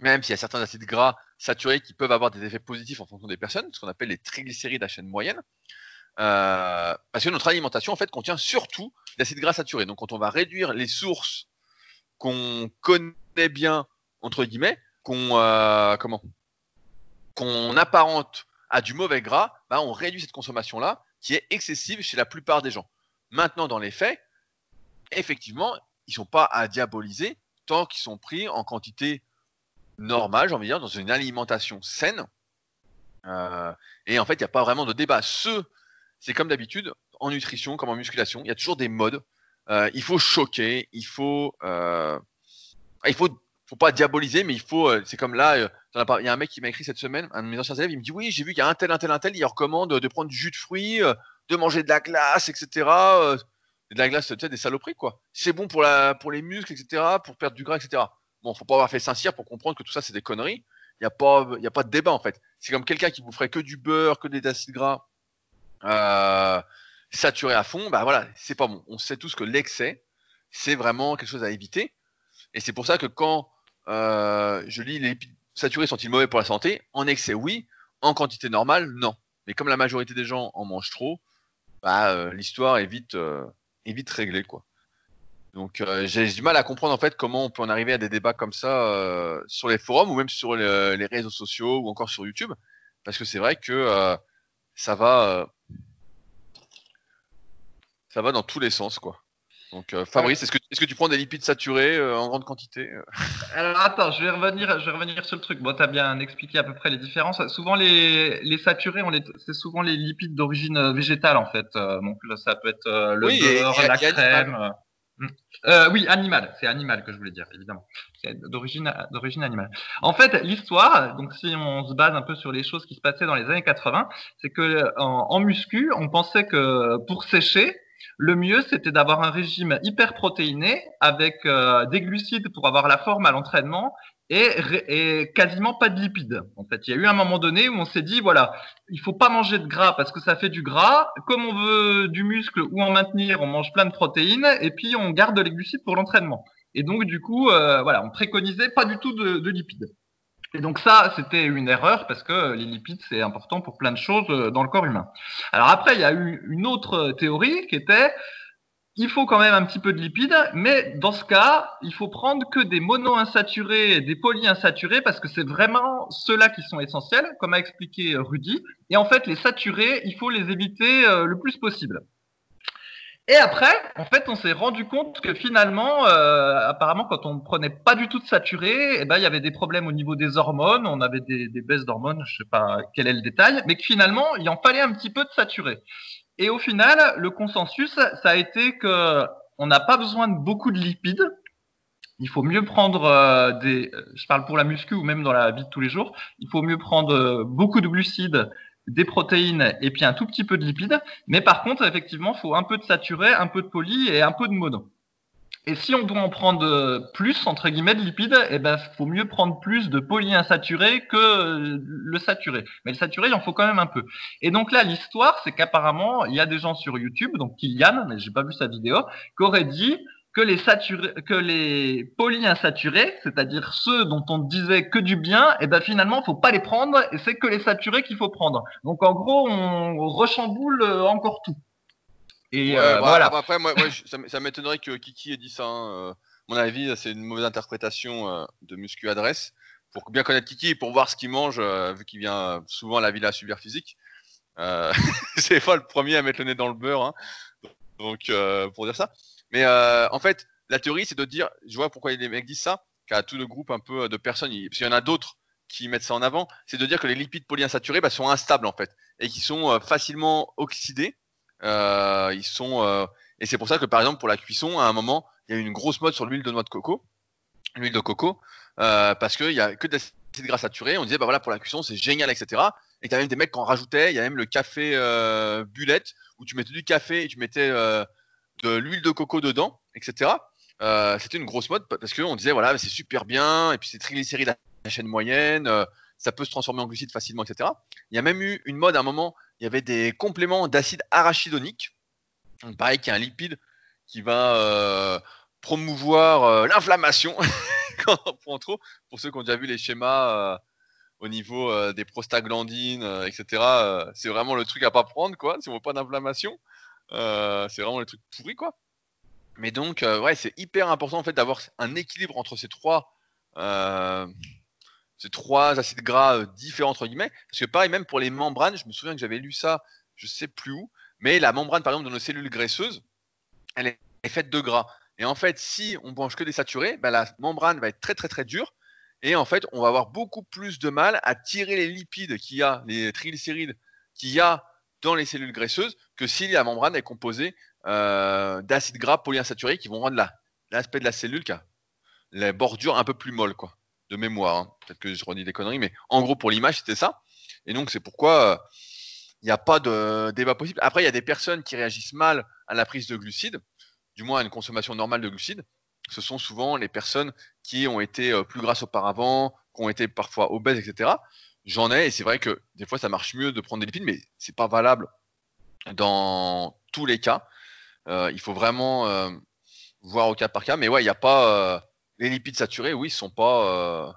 même s'il y a certains acides gras saturés qui peuvent avoir des effets positifs en fonction des personnes, ce qu'on appelle les triglycérides à chaîne moyenne. Euh, parce que notre alimentation en fait contient surtout d'acides gras saturés. Donc quand on va réduire les sources qu'on connaît bien entre guillemets, qu'on euh, comment? Qu'on apparente à du mauvais gras, bah, on réduit cette consommation là qui est excessive chez la plupart des gens. Maintenant dans les faits, effectivement, ils sont pas à diaboliser tant qu'ils sont pris en quantité normale, j'ai envie de dire, dans une alimentation saine. Euh, et en fait, il n'y a pas vraiment de débat. Ceux c'est comme d'habitude, en nutrition comme en musculation, il y a toujours des modes. Euh, il faut choquer, il faut, il faut, faut pas diaboliser, mais il faut, euh, c'est comme là, il y a un mec qui m'a écrit cette semaine, un de mes anciens élèves, il me dit oui, j'ai vu qu'il y a un tel, un tel, un tel, il recommande de prendre du jus de fruits, de manger de la glace, etc. de la glace, tu sais, des saloperies quoi. C'est bon pour la, pour les muscles, etc. Pour perdre du gras, etc. Bon, faut pas avoir fait Saint-Cyr pour comprendre que tout ça c'est des conneries. Il n'y a pas, a pas de débat en fait. C'est comme quelqu'un qui vous ferait que du beurre, que des acides gras euh, saturé à fond, bah voilà, c'est pas bon. On sait tous que l'excès, c'est vraiment quelque chose à éviter. Et c'est pour ça que quand euh, je lis les saturés sont-ils mauvais pour la santé? En excès, oui. En quantité normale, non. Mais comme la majorité des gens en mangent trop, bah, euh, l'histoire est vite, est vite réglée, quoi. Donc j'ai du mal à comprendre en fait comment on peut en arriver à des débats comme ça sur les forums ou même sur les réseaux sociaux ou encore sur YouTube, parce que c'est vrai que ça va ça va dans tous les sens, quoi. Donc, euh, Fabrice, est-ce que, est que, tu prends des lipides saturés euh, en grande quantité euh?
Alors, attends, je vais revenir, je vais revenir sur le truc. Bon, tu as bien expliqué à peu près les différences. Souvent, les, les saturés, c'est souvent les lipides d'origine végétale, en fait. donc, là, ça peut être le beurre, la crème. Mm. Euh, oui, animal, c'est animal que je voulais dire, évidemment. C'est d'origine, d'origine animale. En fait, l'histoire, donc si on se base un peu sur les choses qui se passaient dans les années 80, c'est que en, muscu, on pensait que pour sécher, le mieux c'était d'avoir un régime hyper protéiné avec euh, des glucides pour avoir la forme à l'entraînement et, quasiment pas de lipides. En fait, il y a eu un moment donné où on s'est dit voilà, il faut pas manger de gras parce que ça fait du gras. Comme on veut du muscle ou en maintenir, on mange plein de protéines et puis on garde les glucides pour l'entraînement. Et donc du coup, euh, voilà, on préconisait pas du tout de, de lipides. Et donc ça, c'était une erreur parce que les lipides, c'est important pour plein de choses euh, dans le corps humain. Alors après, il y a eu une autre théorie qui était il faut quand même un petit peu de lipides, mais dans ce cas, il faut prendre que des monoinsaturés et des polyinsaturés parce que c'est vraiment ceux-là qui sont essentiels, comme a expliqué Rudy. Et en fait, les saturés, il faut les éviter euh, le plus possible. Et après, en fait, on s'est rendu compte que finalement, euh, apparemment, quand on ne prenait pas du tout de saturé, eh ben, il y avait des problèmes au niveau des hormones, on avait des, baisses d'hormones, je sais pas quel est le détail, mais que finalement, il en fallait un petit peu de saturé. Et au final, le consensus, ça a été que on n'a pas besoin de beaucoup de lipides. Il faut mieux prendre euh, des, je parle pour la muscu ou même dans la vie de tous les jours, il faut mieux prendre euh, beaucoup de glucides, des protéines et puis un tout petit peu de lipides. Mais par contre, effectivement, il faut un peu de saturé, un peu de poly et un peu de mono. Et si on doit en prendre euh, plus, entre guillemets, de lipides, eh ben, faut mieux prendre plus de polyinsaturé que euh, le saturé. Mais le saturé, il en faut quand même un peu. Et donc là, l'histoire, c'est qu'apparemment, il y a des gens sur YouTube, donc Kylian, mais j'ai pas vu sa vidéo, qui aurait dit que les saturés, que les polyinsaturés, c'est-à-dire ceux dont on disait que du bien, eh ben finalement, faut pas les prendre et c'est que les saturés qu'il faut prendre. Donc en gros, on rechamboule euh, encore tout.
Et euh, voilà. Après, moi, ça, m'étonnerait que Kiki ait dit ça. Hein. Euh, mon avis, c'est une mauvaise interprétation euh, de Muscu Adresse. Pour bien connaître Kiki et pour voir ce qu'il mange, vu qu'il vient souvent à la villa super physique. *laughs* c'est pas le premier à mettre le nez dans le beurre. Hein. Donc, pour dire ça. Mais en fait, la théorie, c'est de dire, je vois pourquoi les mecs disent ça, qu'à tout le groupe un peu de personnes, parce qu'il y en a d'autres qui mettent ça en avant, c'est de dire que les lipides polyinsaturés bah, sont instables en fait et qui sont facilement oxydés euh, ils sont euh, et c'est pour ça que par exemple pour la cuisson, à un moment, il y a eu une grosse mode sur l'huile de noix de coco, l'huile de coco, euh, parce qu'il y a que des acides gras saturés. On disait bah voilà pour la cuisson c'est génial, etc. Et a même des mecs qui en rajoutaient. Il y a même le café euh, où tu mettais du café et tu mettais euh, de l'huile de coco dedans, etc. Euh, c'était une grosse mode parce qu'on disait voilà c'est super bien et puis c'est triglycérides à la chaîne moyenne, ça peut se transformer en glucides facilement, etc. Il y a même eu une mode à un moment il y avait des compléments d'acide arachidonique. Pareil, qui est un lipide qui va euh, promouvoir euh, l'inflammation *laughs* quand on prend trop. Pour ceux qui ont déjà vu les schémas euh, au niveau des prostaglandines, etc. c'est vraiment le truc à pas prendre, quoi. Si on veut pas d'inflammation, c'est vraiment le truc pourri, quoi. Mais donc, ouais, c'est hyper important en fait d'avoir un équilibre entre ces trois ces trois acides gras euh, différents entre guillemets. Parce que pareil, même pour les membranes, je me souviens que j'avais lu ça, je sais plus où, mais la membrane par exemple de nos cellules graisseuses, elle est faite de gras. Et en fait, si on mange que des saturés, bah, la membrane va être très très très dure. Et en fait, on va avoir beaucoup plus de mal à tirer les lipides qu'il y a, les triglycérides qu'il y a dans les cellules graisseuses, que si la membrane est composée euh, d'acides gras polyinsaturés qui vont rendre l'aspect de la cellule qui a la bordure un peu plus molle, quoi de mémoire. Hein. Peut-être que je redis des conneries, mais en gros, pour l'image, c'était ça. Et donc, c'est pourquoi il n'y a pas de débat possible. Après, il y a des personnes qui réagissent mal à la prise de glucides, du moins à une consommation normale de glucides. Ce sont souvent les personnes qui ont été euh, plus grasses auparavant, qui ont été parfois obèses, etc. J'en ai, et c'est vrai que des fois, ça marche mieux de prendre des lipides, mais c'est pas valable dans tous les cas. Euh, il faut vraiment euh, voir au cas par cas. Mais ouais, il n'y a pas les lipides saturés, oui, sont pas, euh,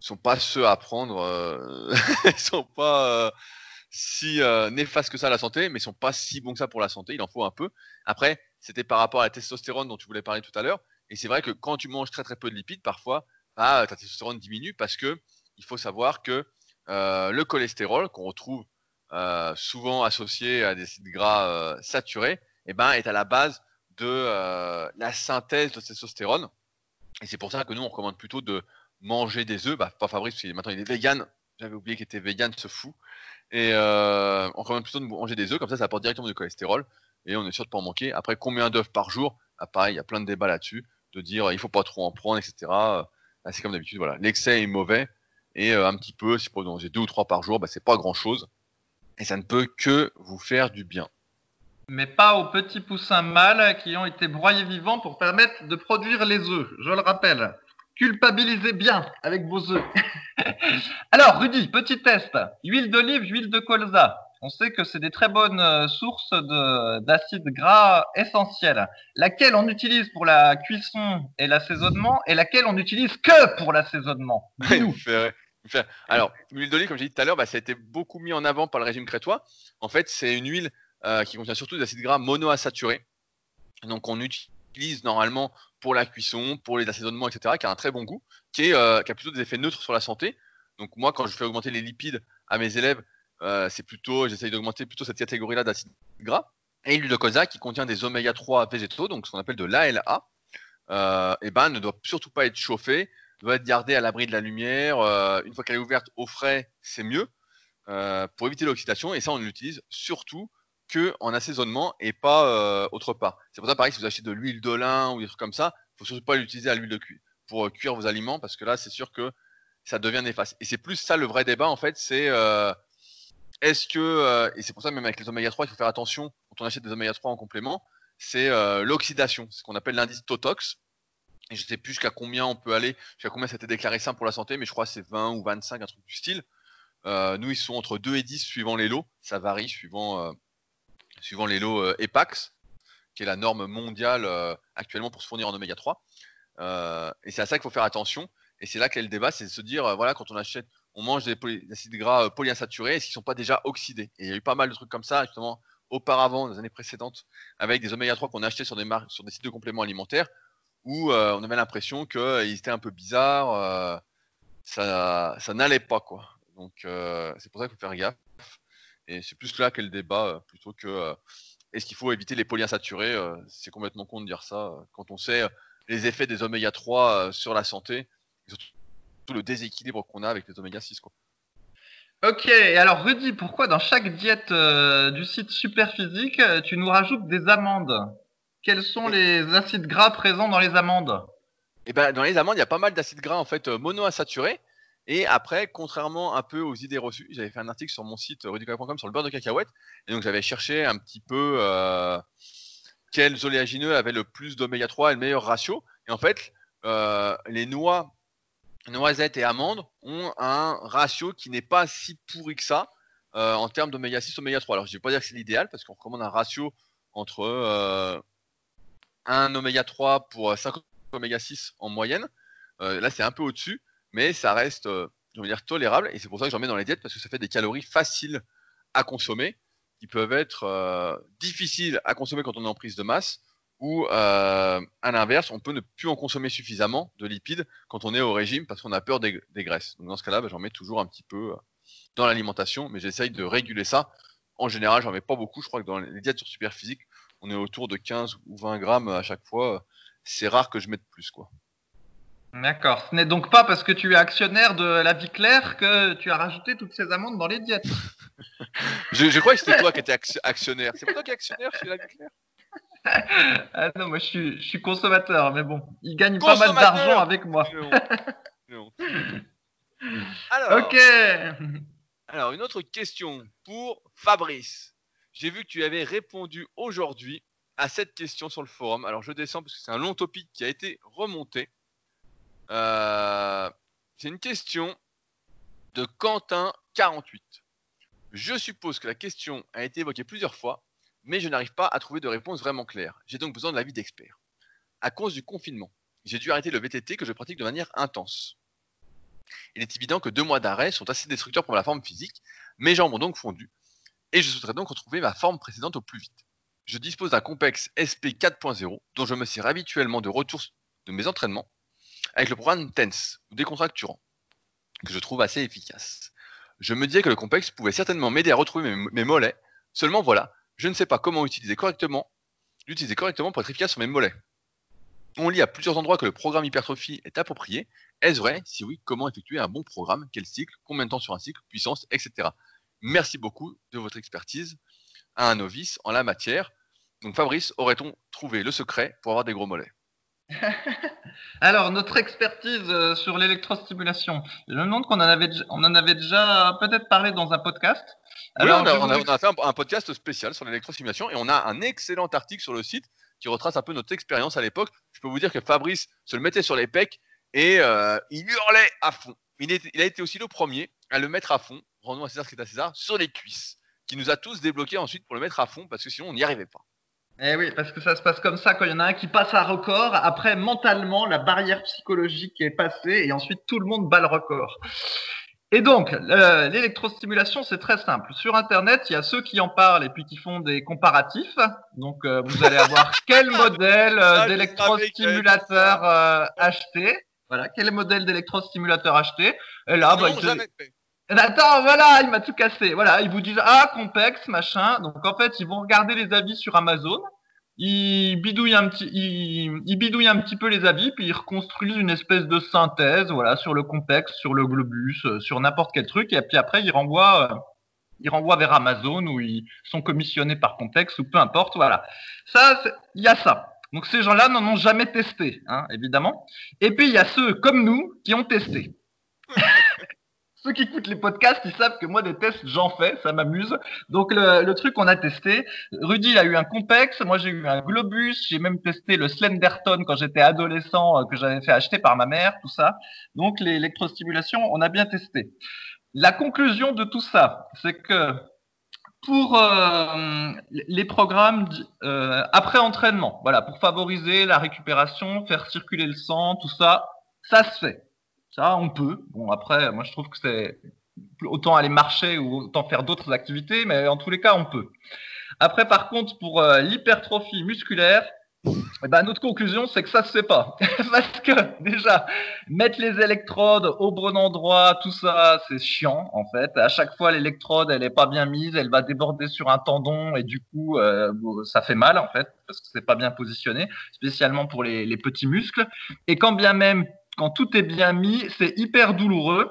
sont pas ceux à prendre, euh, *laughs* sont pas euh, si euh, néfastes que ça à la santé, mais sont pas si bons que ça pour la santé. Il en faut un peu. Après, c'était par rapport à la testostérone dont tu voulais parler tout à l'heure. Et c'est vrai que quand tu manges très très peu de lipides, parfois, bah, ta testostérone diminue parce que il faut savoir que le cholestérol qu'on retrouve souvent associé à des acides gras saturés, eh ben, est à la base de la synthèse de testostérone. Et c'est pour ça que nous, on recommande plutôt de manger des œufs. Bah, pas Fabrice, parce que maintenant il est vegan. J'avais oublié qu'il était vegan, ce fou. Et euh, on recommande plutôt de manger des œufs, comme ça, ça apporte directement du cholestérol. Et on est sûr de pas en manquer. Après, combien d'œufs par jour? Ah, pareil, il y a plein de débats là-dessus, de dire il faut pas trop en prendre, etc. C'est comme d'habitude, voilà, l'excès est mauvais et un petit peu, si vous mangez deux ou trois par jour, bah, c'est pas grand-chose et ça ne peut que vous faire du bien.
Mais pas aux petits poussins mâles qui ont été broyés vivants pour permettre de produire les œufs, je le rappelle. Culpabilisez bien avec vos œufs. *laughs* Alors, Rudy, petit test. Huile d'olive, huile de colza. On sait que c'est des très bonnes euh, sources d'acides gras essentiels. Laquelle on utilise pour la cuisson et l'assaisonnement et laquelle on n'utilise que pour l'assaisonnement? *laughs*
Alors, l'huile d'olive, comme j'ai dit tout à l'heure, bah, ça a été beaucoup mis en avant par le régime crétois. En fait, c'est une huile euh, qui contient surtout des acides gras monoinsaturés. Donc, on utilise normalement pour la cuisson, pour les assaisonnements, etc., qui a un très bon goût, qui, euh, qui a plutôt des effets neutres sur la santé. Donc, moi, quand je fais augmenter les lipides à mes élèves, euh, c'est plutôt, j'essaye d'augmenter plutôt cette catégorie-là d'acides gras. Et l'huile de colza qui contient des oméga 3 végétaux, donc ce qu'on appelle de l'ALA, et ben, ne doit surtout pas être chauffée, doit être gardée à l'abri de la lumière. Euh, une fois qu'elle est ouverte au frais, c'est mieux euh, pour éviter l'oxydation. Et ça, on l'utilise surtout que en assaisonnement et pas euh, autre part. C'est pour ça, pareil, si vous achetez de l'huile de lin ou des trucs comme ça, il faut surtout pas l'utiliser à l'huile de cuire pour cuire vos aliments parce que là, c'est sûr que ça devient néfaste. Et c'est plus ça le vrai débat en fait, c'est est-ce que et c'est pour ça même avec les oméga 3, il faut faire attention quand on achète des oméga 3 en complément, c'est l'oxydation, ce qu'on appelle l'indice Totox. Je sais plus jusqu'à combien on peut aller, jusqu'à combien ça a été déclaré sain pour la santé, mais je crois que c'est 20 ou 25, un truc du style. Euh, nous, ils sont entre 2 et 10 suivant les lots. Ça varie suivant, euh, suivant les lots euh, EPAX, qui est la norme mondiale actuellement pour se fournir en oméga 3. et c'est à ça qu'il faut faire attention. Et c'est là qu'est le débat, c'est de se dire, voilà, quand on achète, on mange des, acides gras polyinsaturés, est-ce qu'ils ne sont pas déjà oxydés? Et il y a eu pas mal de trucs comme ça, justement, auparavant, dans les années précédentes, avec des oméga 3 qu'on a achetés sur des, sur des sites de compléments alimentaires, où euh, on avait l'impression qu'ils euh, étaient un peu bizarres, euh, ça, n'allait pas quoi. Donc c'est pour ça qu'il faut faire gaffe. Et c'est plus là qu'est le débat, plutôt que est-ce qu'il faut éviter les polyinsaturés C'est complètement con de dire ça quand on sait les effets des oméga 3 sur la santé, et surtout le déséquilibre qu'on a avec les oméga 6 quoi.
Ok, alors Rudy, pourquoi dans chaque diète du site Superphysique, tu nous rajoutes des amandes? Quels sont les acides gras présents dans les amandes
Eh ben, dans les amandes, il y a pas mal d'acides gras en fait euh, monoinsaturés. Et après, contrairement un peu aux idées reçues, j'avais fait un article sur mon site rudicola.com sur le beurre de cacahuète. Et donc, j'avais cherché un petit peu euh, quels oléagineux avaient le plus d'oméga 3 et le meilleur ratio. Et en fait, euh, les noix, noisettes et amandes ont un ratio qui n'est pas si pourri que ça en termes d'oméga 6, oméga 3. Alors, je ne vais pas dire que c'est l'idéal parce qu'on recommande un ratio entre un oméga 3 pour 5 oméga 6 en moyenne. Euh, là, c'est un peu au-dessus, mais ça reste, euh, je dire, tolérable. Et c'est pour ça que j'en mets dans les diètes parce que ça fait des calories faciles à consommer qui peuvent être euh, difficiles à consommer quand on est en prise de masse ou à l'inverse, on peut ne plus en consommer suffisamment de lipides quand on est au régime parce qu'on a peur des, graisses. Donc dans ce cas-là, bah, j'en mets toujours un petit peu dans l'alimentation, mais j'essaye de réguler ça. En général, j'en mets pas beaucoup. Je crois que dans les diètes sur super physique, on est autour de 15 ou 20 grammes à chaque fois. C'est rare que je mette plus, quoi.
D'accord. Ce n'est donc pas parce que tu es actionnaire de la vie claire que tu as rajouté toutes ces amendes dans les diètes. *laughs*
je, crois que c'était toi qui étais actionnaire. C'est pas toi qui es actionnaire chez la vie claire? *laughs*
Ah non, moi je suis, consommateur, mais bon, il gagne pas mal d'argent avec moi. *laughs*
Alors, ok. Alors, une autre question pour Fabrice. J'ai vu que tu avais répondu aujourd'hui à cette question sur le forum. Alors je descends parce que c'est un long topic qui a été remonté. Euh, c'est une question de Quentin48. Je suppose que la question a été évoquée plusieurs fois, mais je n'arrive pas à trouver de réponse vraiment claire. J'ai donc besoin de l'avis d'experts. À cause du confinement, j'ai dû arrêter le VTT que je pratique de manière intense. Il est évident que deux mois d'arrêt sont assez destructeurs pour la forme physique. Mes jambes ont donc fondu et je souhaiterais donc retrouver ma forme précédente au plus vite. Je dispose d'un complexe SP 4.0 dont je me sers habituellement de retour de mes entraînements avec le programme TENS ou décontracturant que je trouve assez efficace. Je me disais que le complexe pouvait certainement m'aider à retrouver mes, mollets, seulement voilà, je ne sais pas comment utiliser correctement, l'utiliser correctement pour être efficace sur mes mollets. On lit à plusieurs endroits que le programme hypertrophie est approprié. Est-ce vrai? Si oui, comment effectuer un bon programme? Quel cycle? Combien de temps sur un cycle? Puissance Etc. Merci beaucoup de votre expertise à un novice en la matière. Donc Fabrice, aurait-on trouvé le secret pour avoir des gros mollets? *laughs*
Alors, notre expertise euh, sur l'électrostimulation, je me demande qu'on en avait, on en avait déjà peut-être parlé dans un podcast.
oui, on a, fait un, podcast spécial sur l'électrostimulation et on a un excellent article sur le site qui retrace un peu notre expérience à l'époque. Je peux vous dire que Fabrice se le mettait sur les pecs et euh, il hurlait à fond. Il, il, a été aussi le premier à le mettre à fond, rendons à César ce qui est à César, sur les cuisses, qui nous a tous débloqués ensuite pour le mettre à fond parce que sinon on n'y arrivait pas.
Eh oui, parce que ça se passe comme ça quand il y en a un qui passe un record. Après, mentalement, la barrière psychologique est passée et ensuite tout le monde bat le record. Et donc, l'électrostimulation, c'est très simple. Sur Internet, il y a ceux qui en parlent et puis qui font des comparatifs. Donc, euh, vous allez avoir *laughs* quel modèle euh, d'électrostimulateur euh, acheter. Voilà, quel modèle d'électrostimulateur acheter. Et là, bah, Attends, voilà, il m'a tout cassé. Voilà, ils vous disent ah complexe, machin. Donc en fait, ils vont regarder les avis sur Amazon. Ils bidouillent un petit, ils, bidouillent un petit peu les avis, puis ils reconstruisent une espèce de synthèse, voilà, sur le complexe, sur le globus, euh, sur n'importe quel truc, et puis après ils renvoient, euh, ils renvoient vers Amazon où ils sont commissionnés par contexte ou peu importe, voilà. Ça, il y a ça. Donc ces gens-là n'en ont jamais testé, hein, évidemment. Et puis il y a ceux comme nous qui ont testé. *laughs* ceux qui écoutent les podcasts, ils savent que moi des tests j'en fais, ça m'amuse. Donc le, truc qu'on a testé, Rudy a eu un Compex, moi j'ai eu un Globus, j'ai même testé le Slenderton quand j'étais adolescent euh, que j'avais fait acheter par ma mère, tout ça. Donc l'électrostimulation, on a bien testé. La conclusion de tout ça, c'est que pour euh, les programmes euh, après entraînement, voilà, pour favoriser la récupération, faire circuler le sang, tout ça, ça se fait. Ça, on peut. Bon, après, moi, je trouve que c'est autant aller marcher ou autant faire d'autres activités, mais en tous les cas, on peut. Après, par contre, pour euh, l'hypertrophie musculaire, eh ben, notre conclusion, c'est que ça se fait pas. *laughs* Parce que, déjà, mettre les électrodes au bon endroit, tout ça, c'est chiant, en fait. À chaque fois, l'électrode, elle est pas bien mise, elle va déborder sur un tendon et du coup, euh, ça fait mal, en fait, parce que c'est pas bien positionné, spécialement pour les, les petits muscles. Et quand bien même quand tout est bien mis, c'est hyper douloureux.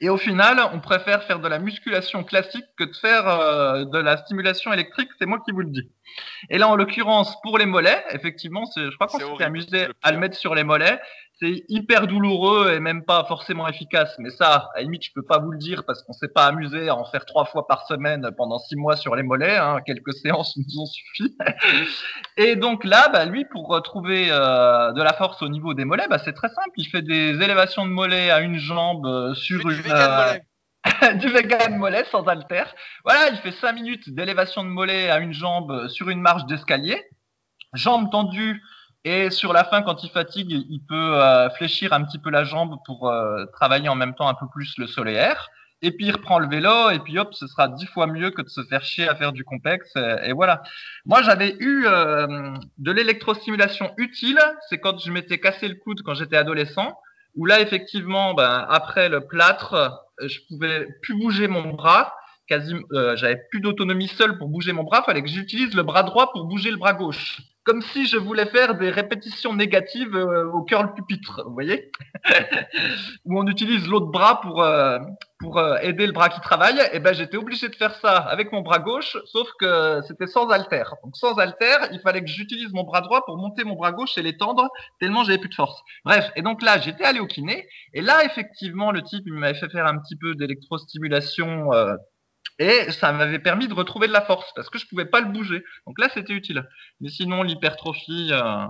Et au final, on préfère faire de la musculation classique que de faire euh, de la stimulation électrique. C'est moi qui vous le dis. Et là, en l'occurrence, pour les mollets, effectivement, je crois qu'on s'est amusé à le mettre sur les mollets c'est hyper douloureux et même pas forcément efficace. Mais ça, à la limite, je peux pas vous le dire parce qu'on s'est pas amusé à en faire trois fois par semaine pendant six mois sur les mollets. Hein. Quelques séances *laughs* nous ont suffi. et donc là, bah, lui, pour retrouver euh, de la force au niveau des mollets, bah, c'est très simple. Il fait des élévations de mollets à une jambe euh, sur une... Euh, *laughs* du vegan mollet sans halter. Voilà, il fait cinq minutes d'élévation de mollet à une jambe sur une marche d'escalier. Jambe tendue et sur la fin, quand il fatigue, il peut euh, fléchir un petit peu la jambe pour euh, travailler en même temps un peu plus le solaire. Et puis il reprend le vélo et puis hop, ce sera dix fois mieux que de se faire chier à faire du complexe. Et, voilà. Moi, j'avais eu euh, de l'électrostimulation utile. C'est quand je m'étais cassé le coude quand j'étais adolescent. Où là, effectivement, ben, après le plâtre, je pouvais plus bouger mon bras. Quasi, j'avais plus d'autonomie seule pour bouger mon bras. Fallait que j'utilise le bras droit pour bouger le bras gauche comme si je voulais faire des répétitions négatives euh, au curl pupitre, vous voyez *laughs* Où on utilise l'autre bras pour, euh, pour euh, aider le bras qui travaille. Et ben j'étais obligé de faire ça avec mon bras gauche, sauf que c'était sans halter. Donc sans halter, il fallait que j'utilise mon bras droit pour monter mon bras gauche et l'étendre, tellement j'avais plus de force. Bref, et donc là, j'étais allé au kiné, et là, effectivement, le type, il m'avait fait faire un petit peu d'électrostimulation et ça m'avait permis de retrouver de la force parce que je pouvais pas le bouger. Donc là, c'était utile. Mais sinon, l'hypertrophie, euh,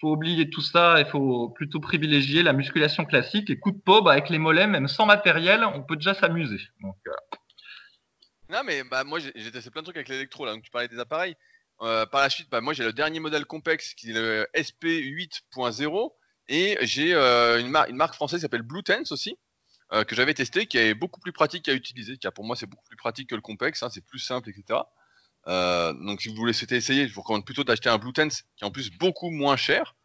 faut oublier tout ça. Il faut plutôt privilégier la musculation classique. Et coup de peau, bah, avec les mollets, même sans matériel, on peut déjà s'amuser. Euh...
Non, mais bah, moi, j'ai testé plein de trucs avec l'électro. Là, donc tu parlais des appareils. Euh, par la suite, bah, moi, j'ai le dernier modèle Compex qui est le SP8.0 et j'ai euh, une, marque française qui s'appelle Blue Tense aussi. Euh, que j'avais testé, qui est beaucoup plus pratique à utiliser. Qui pour moi, c'est beaucoup plus pratique que le Compex, hein, c'est plus simple, etc. Euh, donc, si vous voulez essayer, je vous recommande plutôt d'acheter un Bluetense qui est en plus beaucoup moins cher.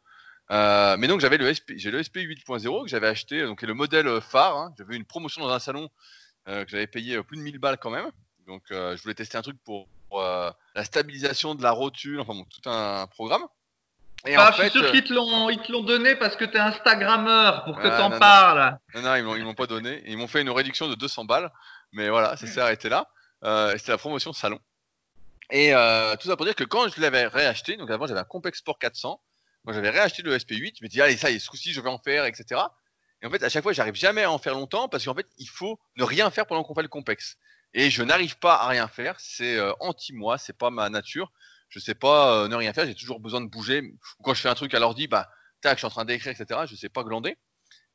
Euh, mais donc, j'avais le SP, j'ai le SP 8.0 que j'avais acheté, donc est le modèle phare. Hein. J'avais une promotion dans un salon que j'avais payé plus de 1000 balles quand même. Donc, je voulais tester un truc pour, la stabilisation de la rotule, enfin bon, tout un programme.
Ah, je suis sûr euh, qu'ils te l'ont, donné parce que tu es Instagrammeur pour que tu en parles.
Non, non, ils m'ont, m'ont pas donné. Ils m'ont fait une réduction de 200 balles, mais voilà, ça s'est arrêté là. Euh, c'était la promotion salon. Et euh, tout ça pour dire que quand je l'avais réacheté, donc avant j'avais un Complex Sport 400, quand j'avais réacheté le SP8, je me dis allez ça y est, ce coup-ci je vais en faire, etc. Et en fait à chaque fois j'arrive jamais à en faire longtemps parce qu'en fait il faut ne rien faire pendant qu'on fait le complexe. Et je n'arrive pas à rien faire, c'est euh, anti-moi, c'est pas ma nature. Je sais pas euh, ne rien faire, j'ai toujours besoin de bouger. Ou quand je fais un truc à l'ordi, bah tac, je suis en train d'écrire, etc. Je sais pas glander.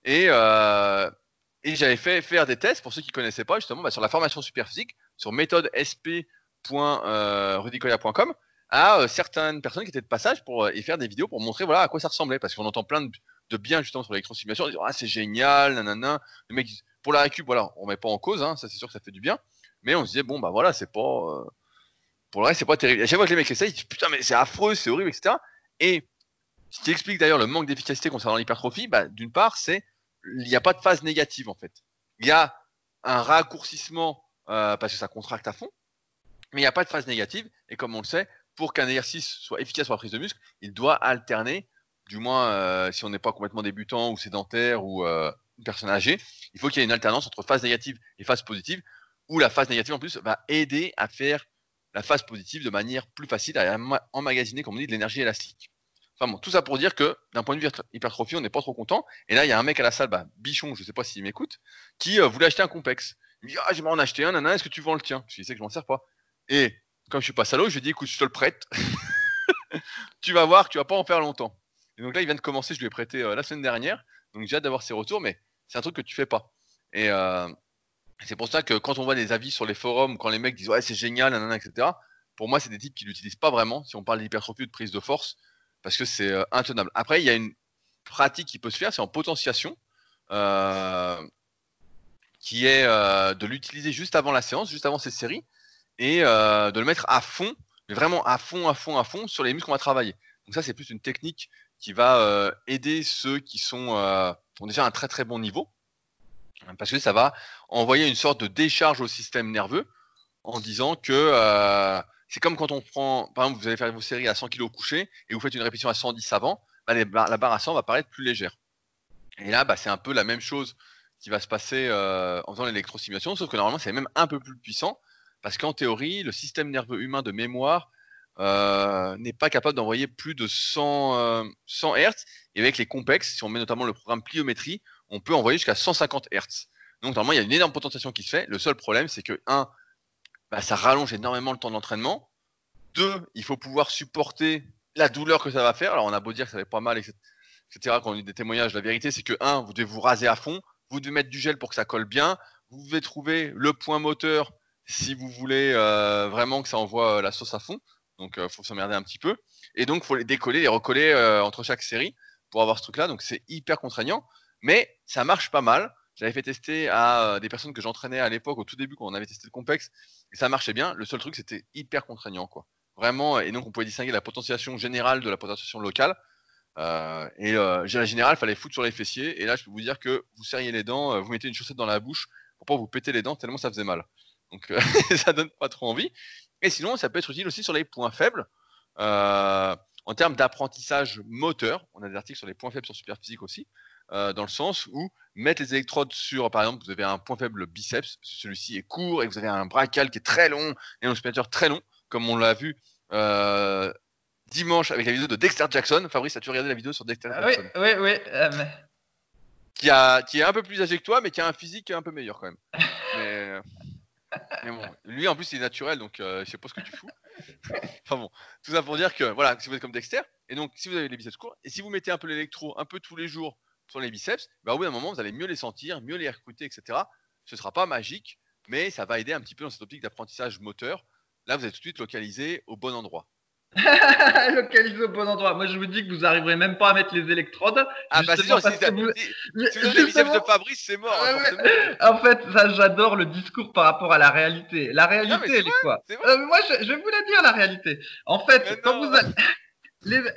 Et, euh, et j'avais fait faire des tests pour ceux qui connaissaient pas justement bah, sur la formation super physique, sur méthode sp rudicoya.com à euh, certaines personnes qui étaient de passage pour euh, y faire des vidéos pour montrer voilà à quoi ça ressemblait parce qu'on entend plein de, de bien justement sur l'électrosimulation on dit ah c'est génial nanana le mec pour la récup voilà on met pas en cause hein, ça c'est sûr que ça fait du bien mais on se disait bon bah voilà c'est pas euh, pour le reste c'est pas terrible à chaque fois que les mecs essayent putain mais c'est affreux c'est horrible etc et ce qui explique d'ailleurs le manque d'efficacité concernant l'hypertrophie bah, d'une part c'est il n'y a pas de phase négative en fait il y a un raccourcissement euh, parce que ça contracte à fond mais il n'y a pas de phase négative. Et comme on le sait, pour qu'un exercice soit efficace pour la prise de muscle, il doit alterner, du moins euh, si on n'est pas complètement débutant ou sédentaire ou euh, une personne âgée, il faut qu'il y ait une alternance entre phase négative et phase positive, où la phase négative en plus va aider à faire la phase positive de manière plus facile, à emmagasiner, comme on dit, de l'énergie élastique. Enfin bon, tout ça pour dire que d'un point de vue hypertrophie, on n'est pas trop content. Et là, il y a un mec à la salle, bah, Bichon, je ne sais pas s'il m'écoute, qui euh, voulait acheter un complexe. Il me dit Ah, j'aimerais en acheter un, nana, est-ce que tu vends le tien? Je lui dis que je m'en sers pas. Et comme je suis pas salaud, je lui ai dit écoute, je te le prête. *laughs* tu vas voir, tu vas pas en faire longtemps. Et donc là, il vient de commencer, je lui ai prêté euh, la semaine dernière. Donc j'ai hâte d'avoir ses retours, mais c'est un truc que tu fais pas. Et euh, c'est pour ça que quand on voit des avis sur les forums, quand les mecs disent ouais c'est génial, nanana, etc. Pour moi, c'est des types qui l'utilisent pas vraiment. Si on parle d'hypertrophie ou de prise de force, parce que c'est euh, intenable. Après, il y a une pratique qui peut se faire, c'est en potentiation, qui est de l'utiliser juste avant la séance, juste avant ces séries et euh, de le mettre à fond, mais vraiment à fond, à fond, à fond sur les muscles qu'on va travailler. Donc ça, c'est plus une technique qui va euh, aider ceux qui sont euh, ont déjà un très très bon niveau, parce que ça va envoyer une sorte de décharge au système nerveux en disant que c'est comme quand on prend, par exemple, vous allez faire vos séries à 100 kg au coucher et vous faites une répétition à 110 avant, bah, la barre à 100 va paraître plus légère. Et là, bah, c'est un peu la même chose qui va se passer en faisant l'électrostimulation, sauf que normalement, c'est même un peu plus puissant parce qu'en théorie, le système nerveux humain de mémoire euh, n'est pas capable d'envoyer plus de 100, 100 Hz. Et avec les complexes, si on met notamment le programme pliométrie, on peut envoyer jusqu'à 150 Hz. Donc normalement, il y a une énorme potentiation qui se fait. Le seul problème, c'est que, un, bah, ça rallonge énormément le temps d'entraînement. Deux, il faut pouvoir supporter la douleur que ça va faire. Alors on a beau dire que ça va pas mal, etc. Quand on a des témoignages, la vérité, c'est que, un, vous devez vous raser à fond, vous devez mettre du gel pour que ça colle bien, vous devez trouver le point moteur si vous voulez euh, vraiment que ça envoie euh, la sauce à fond. Donc, il euh, faut s'emmerder un petit peu. Et donc, il faut les décoller, les recoller entre chaque série pour avoir ce truc-là. Donc, c'est hyper contraignant. Mais ça marche pas mal. J'avais fait tester à des personnes que j'entraînais à l'époque, au tout début, quand on avait testé le complexe. Et ça marchait bien. Le seul truc, c'était hyper contraignant. quoi. Vraiment. Et donc, on pouvait distinguer la potentiation générale de la potentiation locale. et la générale, il fallait foutre sur les fessiers. Et là, je peux vous dire que vous serriez les dents, vous mettez une chaussette dans la bouche pour pas vous péter les dents tellement ça faisait mal. Donc euh, *laughs* ça donne pas trop envie. Et sinon, ça peut être utile aussi sur les points faibles. Euh, en termes d'apprentissage moteur, on a des articles sur les points faibles sur Superphysique aussi, euh, dans le sens où mettre les électrodes sur, par exemple, vous avez un point faible biceps, celui-ci est court, et vous avez un brachial qui est très long, et un supinateur très long, comme on l'a vu dimanche avec la vidéo de Dexter Jackson. Fabrice, as-tu regardé la vidéo sur Dexter
ah Jackson? Oui, oui, oui.
Qui, a, qui est un peu plus âgé que toi, mais qui a un physique un peu meilleur quand même. *laughs* mais, lui en plus il est naturel donc euh, je sais pas ce que tu fous. *laughs* enfin bon, tout ça pour dire que voilà, si vous êtes comme Dexter, et donc si vous avez les biceps courts, et si vous mettez un peu l'électro un peu tous les jours sur les biceps, bah, au bout d'un moment vous allez mieux les sentir, mieux les recruter, etc. Ce sera pas magique, mais ça va aider un petit peu dans cette optique d'apprentissage moteur. Là vous êtes tout de suite localisé au bon endroit. *laughs*
Localisé au bon endroit. Moi, je vous dis que vous arriverez même pas à mettre les électrodes.
Ah, bah, c'est sûr, si, vous... si, vous les de Fabrice, c'est mort.
Hein, en fait, ça, j'adore le discours par rapport à la réalité. La réalité, elle est quoi euh, Moi, je, je, vais vous la dire, la réalité. En fait, quand vous allez *laughs*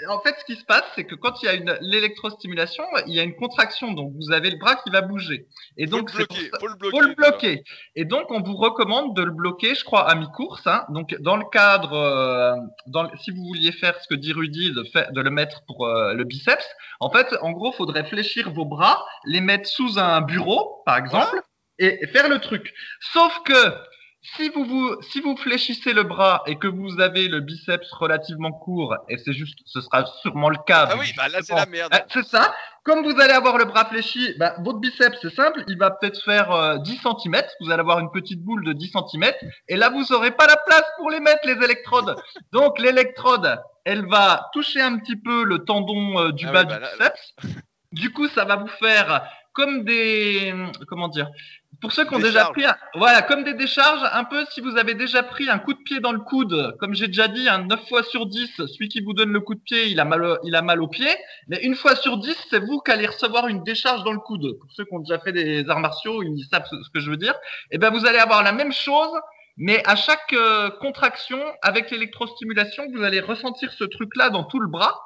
en fait, ce qui se passe, c'est que quand il y a une l'électrostimulation, il y a une contraction, donc vous avez le bras qui va bouger. Et donc,
faut le bloquer. Faut le
bloquer, faut le bloquer. Et donc, on vous recommande de le bloquer, je crois, à mi-course. Hein. Donc, dans le cadre, euh, dans, si vous vouliez faire ce que dit Rudy, de, de le mettre pour euh, le biceps, en fait, en gros, faudrait fléchir vos bras, les mettre sous un bureau, par exemple, et faire le truc. Sauf que si vous, vous, si vous fléchissez le bras et que vous avez le biceps relativement court, et c'est juste, ce sera sûrement le cas.
Ah oui, bah là c'est la merde.
Ah, c'est ça. Comme vous allez avoir le bras fléchi, bah, votre biceps c'est simple, il va peut-être faire 10 euh, cm. Vous allez avoir une petite boule de 10 cm, et là vous n'aurez pas la place pour les mettre les électrodes. *laughs* Donc l'électrode, elle va toucher un petit peu le tendon euh, du ah bas du bah biceps. Du coup, ça va vous faire comme des comment dire pour ceux qui ont déjà pris voilà comme des décharges un peu si vous avez déjà pris un coup de pied dans le coude comme j'ai déjà dit un 9 fois sur 10 celui qui vous donne le coup de pied il a mal il a mal au pied. Mais une fois sur 10 c'est vous qui allez recevoir une décharge dans le coude. Pour ceux qui ont déjà fait des arts martiaux ils savent ce que je veux dire. Et eh ben vous allez avoir la même chose mais à chaque euh, contraction avec l'électrostimulation vous allez ressentir ce truc là dans tout le bras.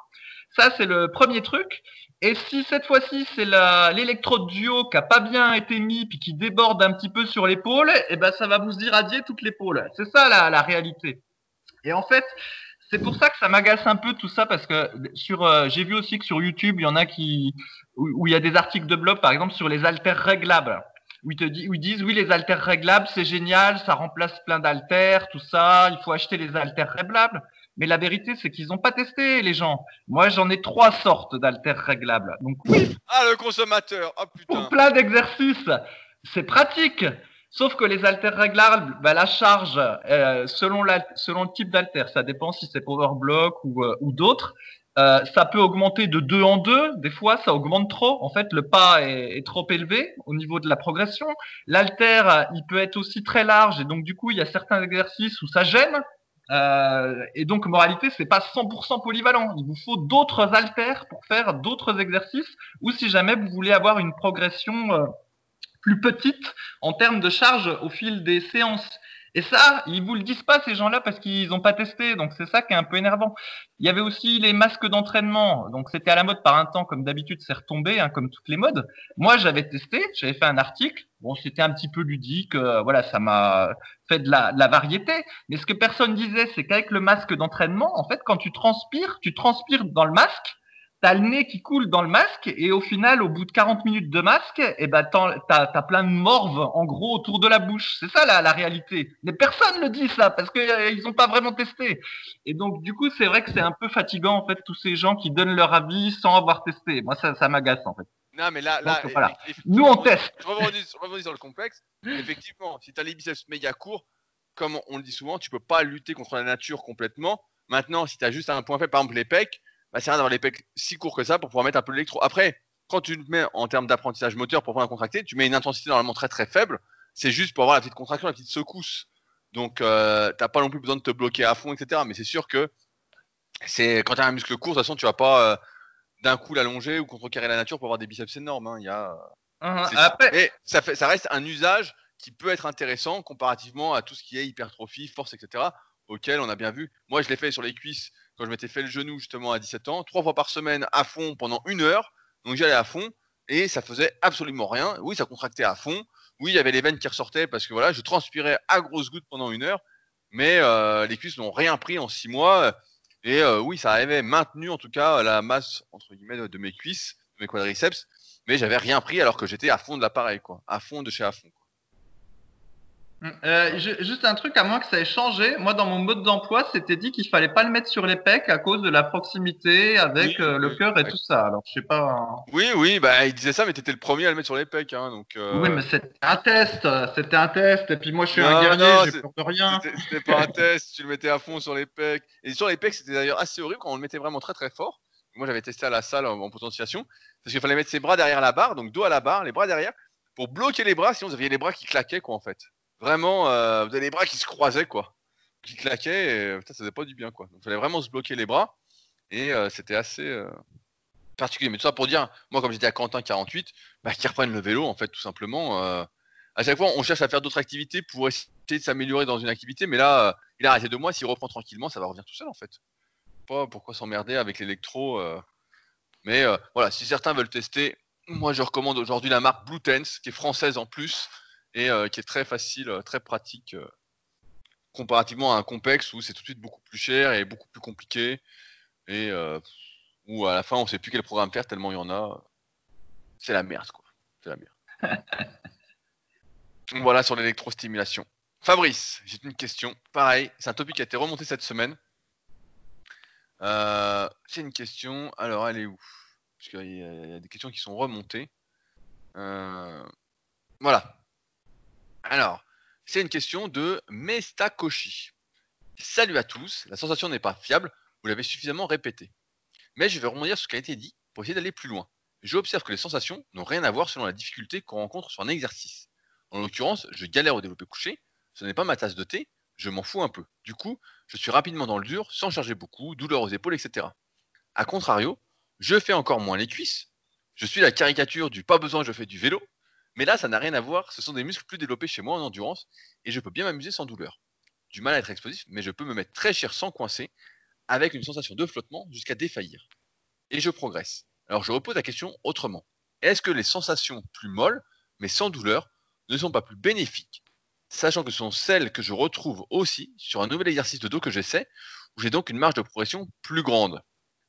Ça, c'est le premier truc. Et si cette fois-ci c'est l'électrode duo qui a pas bien été mis puis qui déborde un petit peu sur l'épaule, eh ben ça va vous irradier toute l'épaule. C'est ça la, la réalité. Et en fait, c'est pour ça que ça m'agace un peu tout ça parce que sur euh, j'ai vu aussi que sur YouTube il y en a qui où, il y a des articles de blog par exemple sur les haltères réglables où ils te disent, où disent oui les haltères réglables c'est génial ça remplace plein d'haltères tout ça il faut acheter les haltères réglables mais la vérité, c'est qu'ils n'ont pas testé, les gens. Moi, j'en ai trois sortes d'haltères réglables. Donc oui.
Ah, le consommateur. Oh putain.
Pour plein d'exercices, c'est pratique. Sauf que les haltères réglables, bah, la charge, euh, selon, la, selon le type d'haltère, ça dépend si c'est Powerblock ou, euh, ou d'autres, euh, ça peut augmenter de deux en deux. Des fois, ça augmente trop. En fait, le pas est, est trop élevé au niveau de la progression. L'haltère, il peut être aussi très large et donc du coup, il y a certains exercices où ça gêne. Euh, et donc, moralité, c'est pas 100% polyvalent. Il vous faut d'autres haltères pour faire d'autres exercices, ou si jamais vous voulez avoir une progression euh, plus petite en termes de charge au fil des séances. Et ça, ils vous le disent pas ces gens-là parce qu'ils n'ont pas testé, donc c'est ça qui est un peu énervant. Il y avait aussi les masques d'entraînement, donc c'était à la mode par un temps, comme d'habitude, c'est retombé, hein, comme toutes les modes. Moi, j'avais testé, j'avais fait un article. Bon, c'était un petit peu ludique, euh, voilà, ça m'a fait de la, de la, variété. Mais ce que personne disait, c'est qu'avec le masque d'entraînement, en fait, quand tu transpires, tu transpires dans le masque t'as le nez qui coule dans le masque et au final, au bout de 40 minutes de masque, eh ben, t'as, as plein de morve en gros autour de la bouche. C'est ça la, la réalité. Mais personne ne dit ça parce qu'ils euh, n'ont pas vraiment testé. Et donc, du coup, c'est vrai que c'est un peu fatigant en fait tous ces gens qui donnent leur avis sans avoir testé. Moi, ça, ça m'agace en fait.
Non, mais là, là
voilà. nous on teste. *laughs*
Je reviens sur le complexe. Effectivement, si tu as les biceps méga courts, comme on le dit souvent, tu peux pas lutter contre la nature complètement. Maintenant, si tu as juste un point faible, par exemple les pecs, bah, c'est rien d'avoir les pecs si courts que ça pour pouvoir mettre un peu l'électro. Après, quand tu te mets en termes d'apprentissage moteur pour pouvoir contracter, tu mets une intensité normalement très très faible. C'est juste pour avoir la petite contraction, la petite secousse. Donc, euh, t'as pas non plus besoin de te bloquer à fond, etc. Mais c'est sûr que c'est quand tu as un muscle court, de toute façon, tu vas pas euh, d'un coup l'allonger ou contrecarrer la nature pour avoir des biceps énormes. Hein. Il y a.
Après...
ça, fait, ça reste un usage qui peut être intéressant comparativement à tout ce qui est hypertrophie, force, etc. auquel on a bien vu. Moi, je l'ai fait sur les cuisses quand je m'étais fait le genou justement à 17 ans, trois fois par semaine à fond pendant une heure. Donc j'allais à fond et ça faisait absolument rien. Oui, ça contractait à fond. Oui, il y avait les veines qui ressortaient parce que voilà, je transpirais à grosses gouttes pendant une heure. Mais euh, les cuisses n'ont rien pris en six mois. Et euh, oui, ça avait maintenu en tout cas la masse entre guillemets de mes cuisses, de mes quadriceps. Mais j'avais rien pris alors que j'étais à fond de l'appareil, quoi, à fond de chez à fond.
Euh, juste un truc, à moins que ça ait changé. Moi, dans mon mode d'emploi, c'était dit qu'il fallait pas le mettre sur les pecs à cause de la proximité avec euh, le cœur et tout ça. Alors, je sais pas. Hein.
Oui, oui, bah, il disait ça, mais t'étais le premier à le mettre sur les pecs, hein, donc. Euh...
Oui, mais c'était un test. C'était un test. Et puis moi, je suis un guerrier, j'ai peur de rien.
C'était pas un test. Tu le mettais à fond sur les pecs. Et sur les pecs, c'était d'ailleurs assez horrible quand on le mettait vraiment très très fort. Moi, j'avais testé à la salle en, en potentiation parce qu'il fallait mettre ses bras derrière la barre, donc dos à la barre, les bras derrière, pour bloquer les bras. Sinon, vous aviez les bras qui claquaient, quoi, en fait vraiment, euh, vous avez les bras qui se croisaient, quoi, qui claquaient, et euh, ça faisait pas du bien, quoi. Donc, il fallait vraiment se bloquer les bras, et euh, c'était assez particulier. Mais tout ça pour dire, moi, comme j'étais à Quentin 48, bah, qui reprennent le vélo, en fait, tout simplement. à chaque fois, on cherche à faire d'autres activités pour essayer de s'améliorer dans une activité, mais là, il a arrêté de moi. S'il reprend tranquillement, ça va revenir tout seul, en fait. Pas pourquoi s'emmerder avec l'électro. Mais voilà, si certains veulent tester, moi, je recommande aujourd'hui la marque Blue Tense, qui est française en plus, et euh, qui est très facile, euh, très pratique euh, comparativement à un complexe où c'est tout de suite beaucoup plus cher et beaucoup plus compliqué et où à la fin on sait plus quel programme faire tellement il y en a. C'est la merde quoi. C'est la merde. *laughs* voilà sur l'électrostimulation. Fabrice, j'ai une question. Pareil, c'est un topic qui a été remonté cette semaine. C'est une question. Alors, elle est où? Parce qu'il y, a des questions qui sont remontées. Voilà. Alors, c'est une question de Mestakoshi. Salut à tous. La sensation n'est pas fiable. Vous l'avez suffisamment répété. Mais je vais rebondir sur ce qui a été dit pour essayer d'aller plus loin. J'observe que les sensations n'ont rien à voir selon la difficulté qu'on rencontre sur un exercice. En l'occurrence, je galère au développé couché. Ce n'est pas ma tasse de thé. Je m'en fous un peu. Du coup, je suis rapidement dans le dur, sans charger beaucoup, douleur aux épaules, etc. A contrario, je fais encore moins les cuisses. Je suis la caricature du pas besoin, je fais du vélo. Mais là, ça n'a rien à voir. Ce sont des muscles plus développés chez moi en endurance et je peux bien m'amuser sans douleur. Du mal à être explosif, mais je peux me mettre très cher sans coincer, avec une sensation de flottement jusqu'à défaillir. Et je progresse. Alors je repose la question autrement. Est-ce que les sensations plus molles, mais sans douleur, ne sont pas plus bénéfiques? Sachant que ce sont celles que je retrouve aussi sur un nouvel exercice de dos que j'essaie, où j'ai donc une marge de progression plus grande.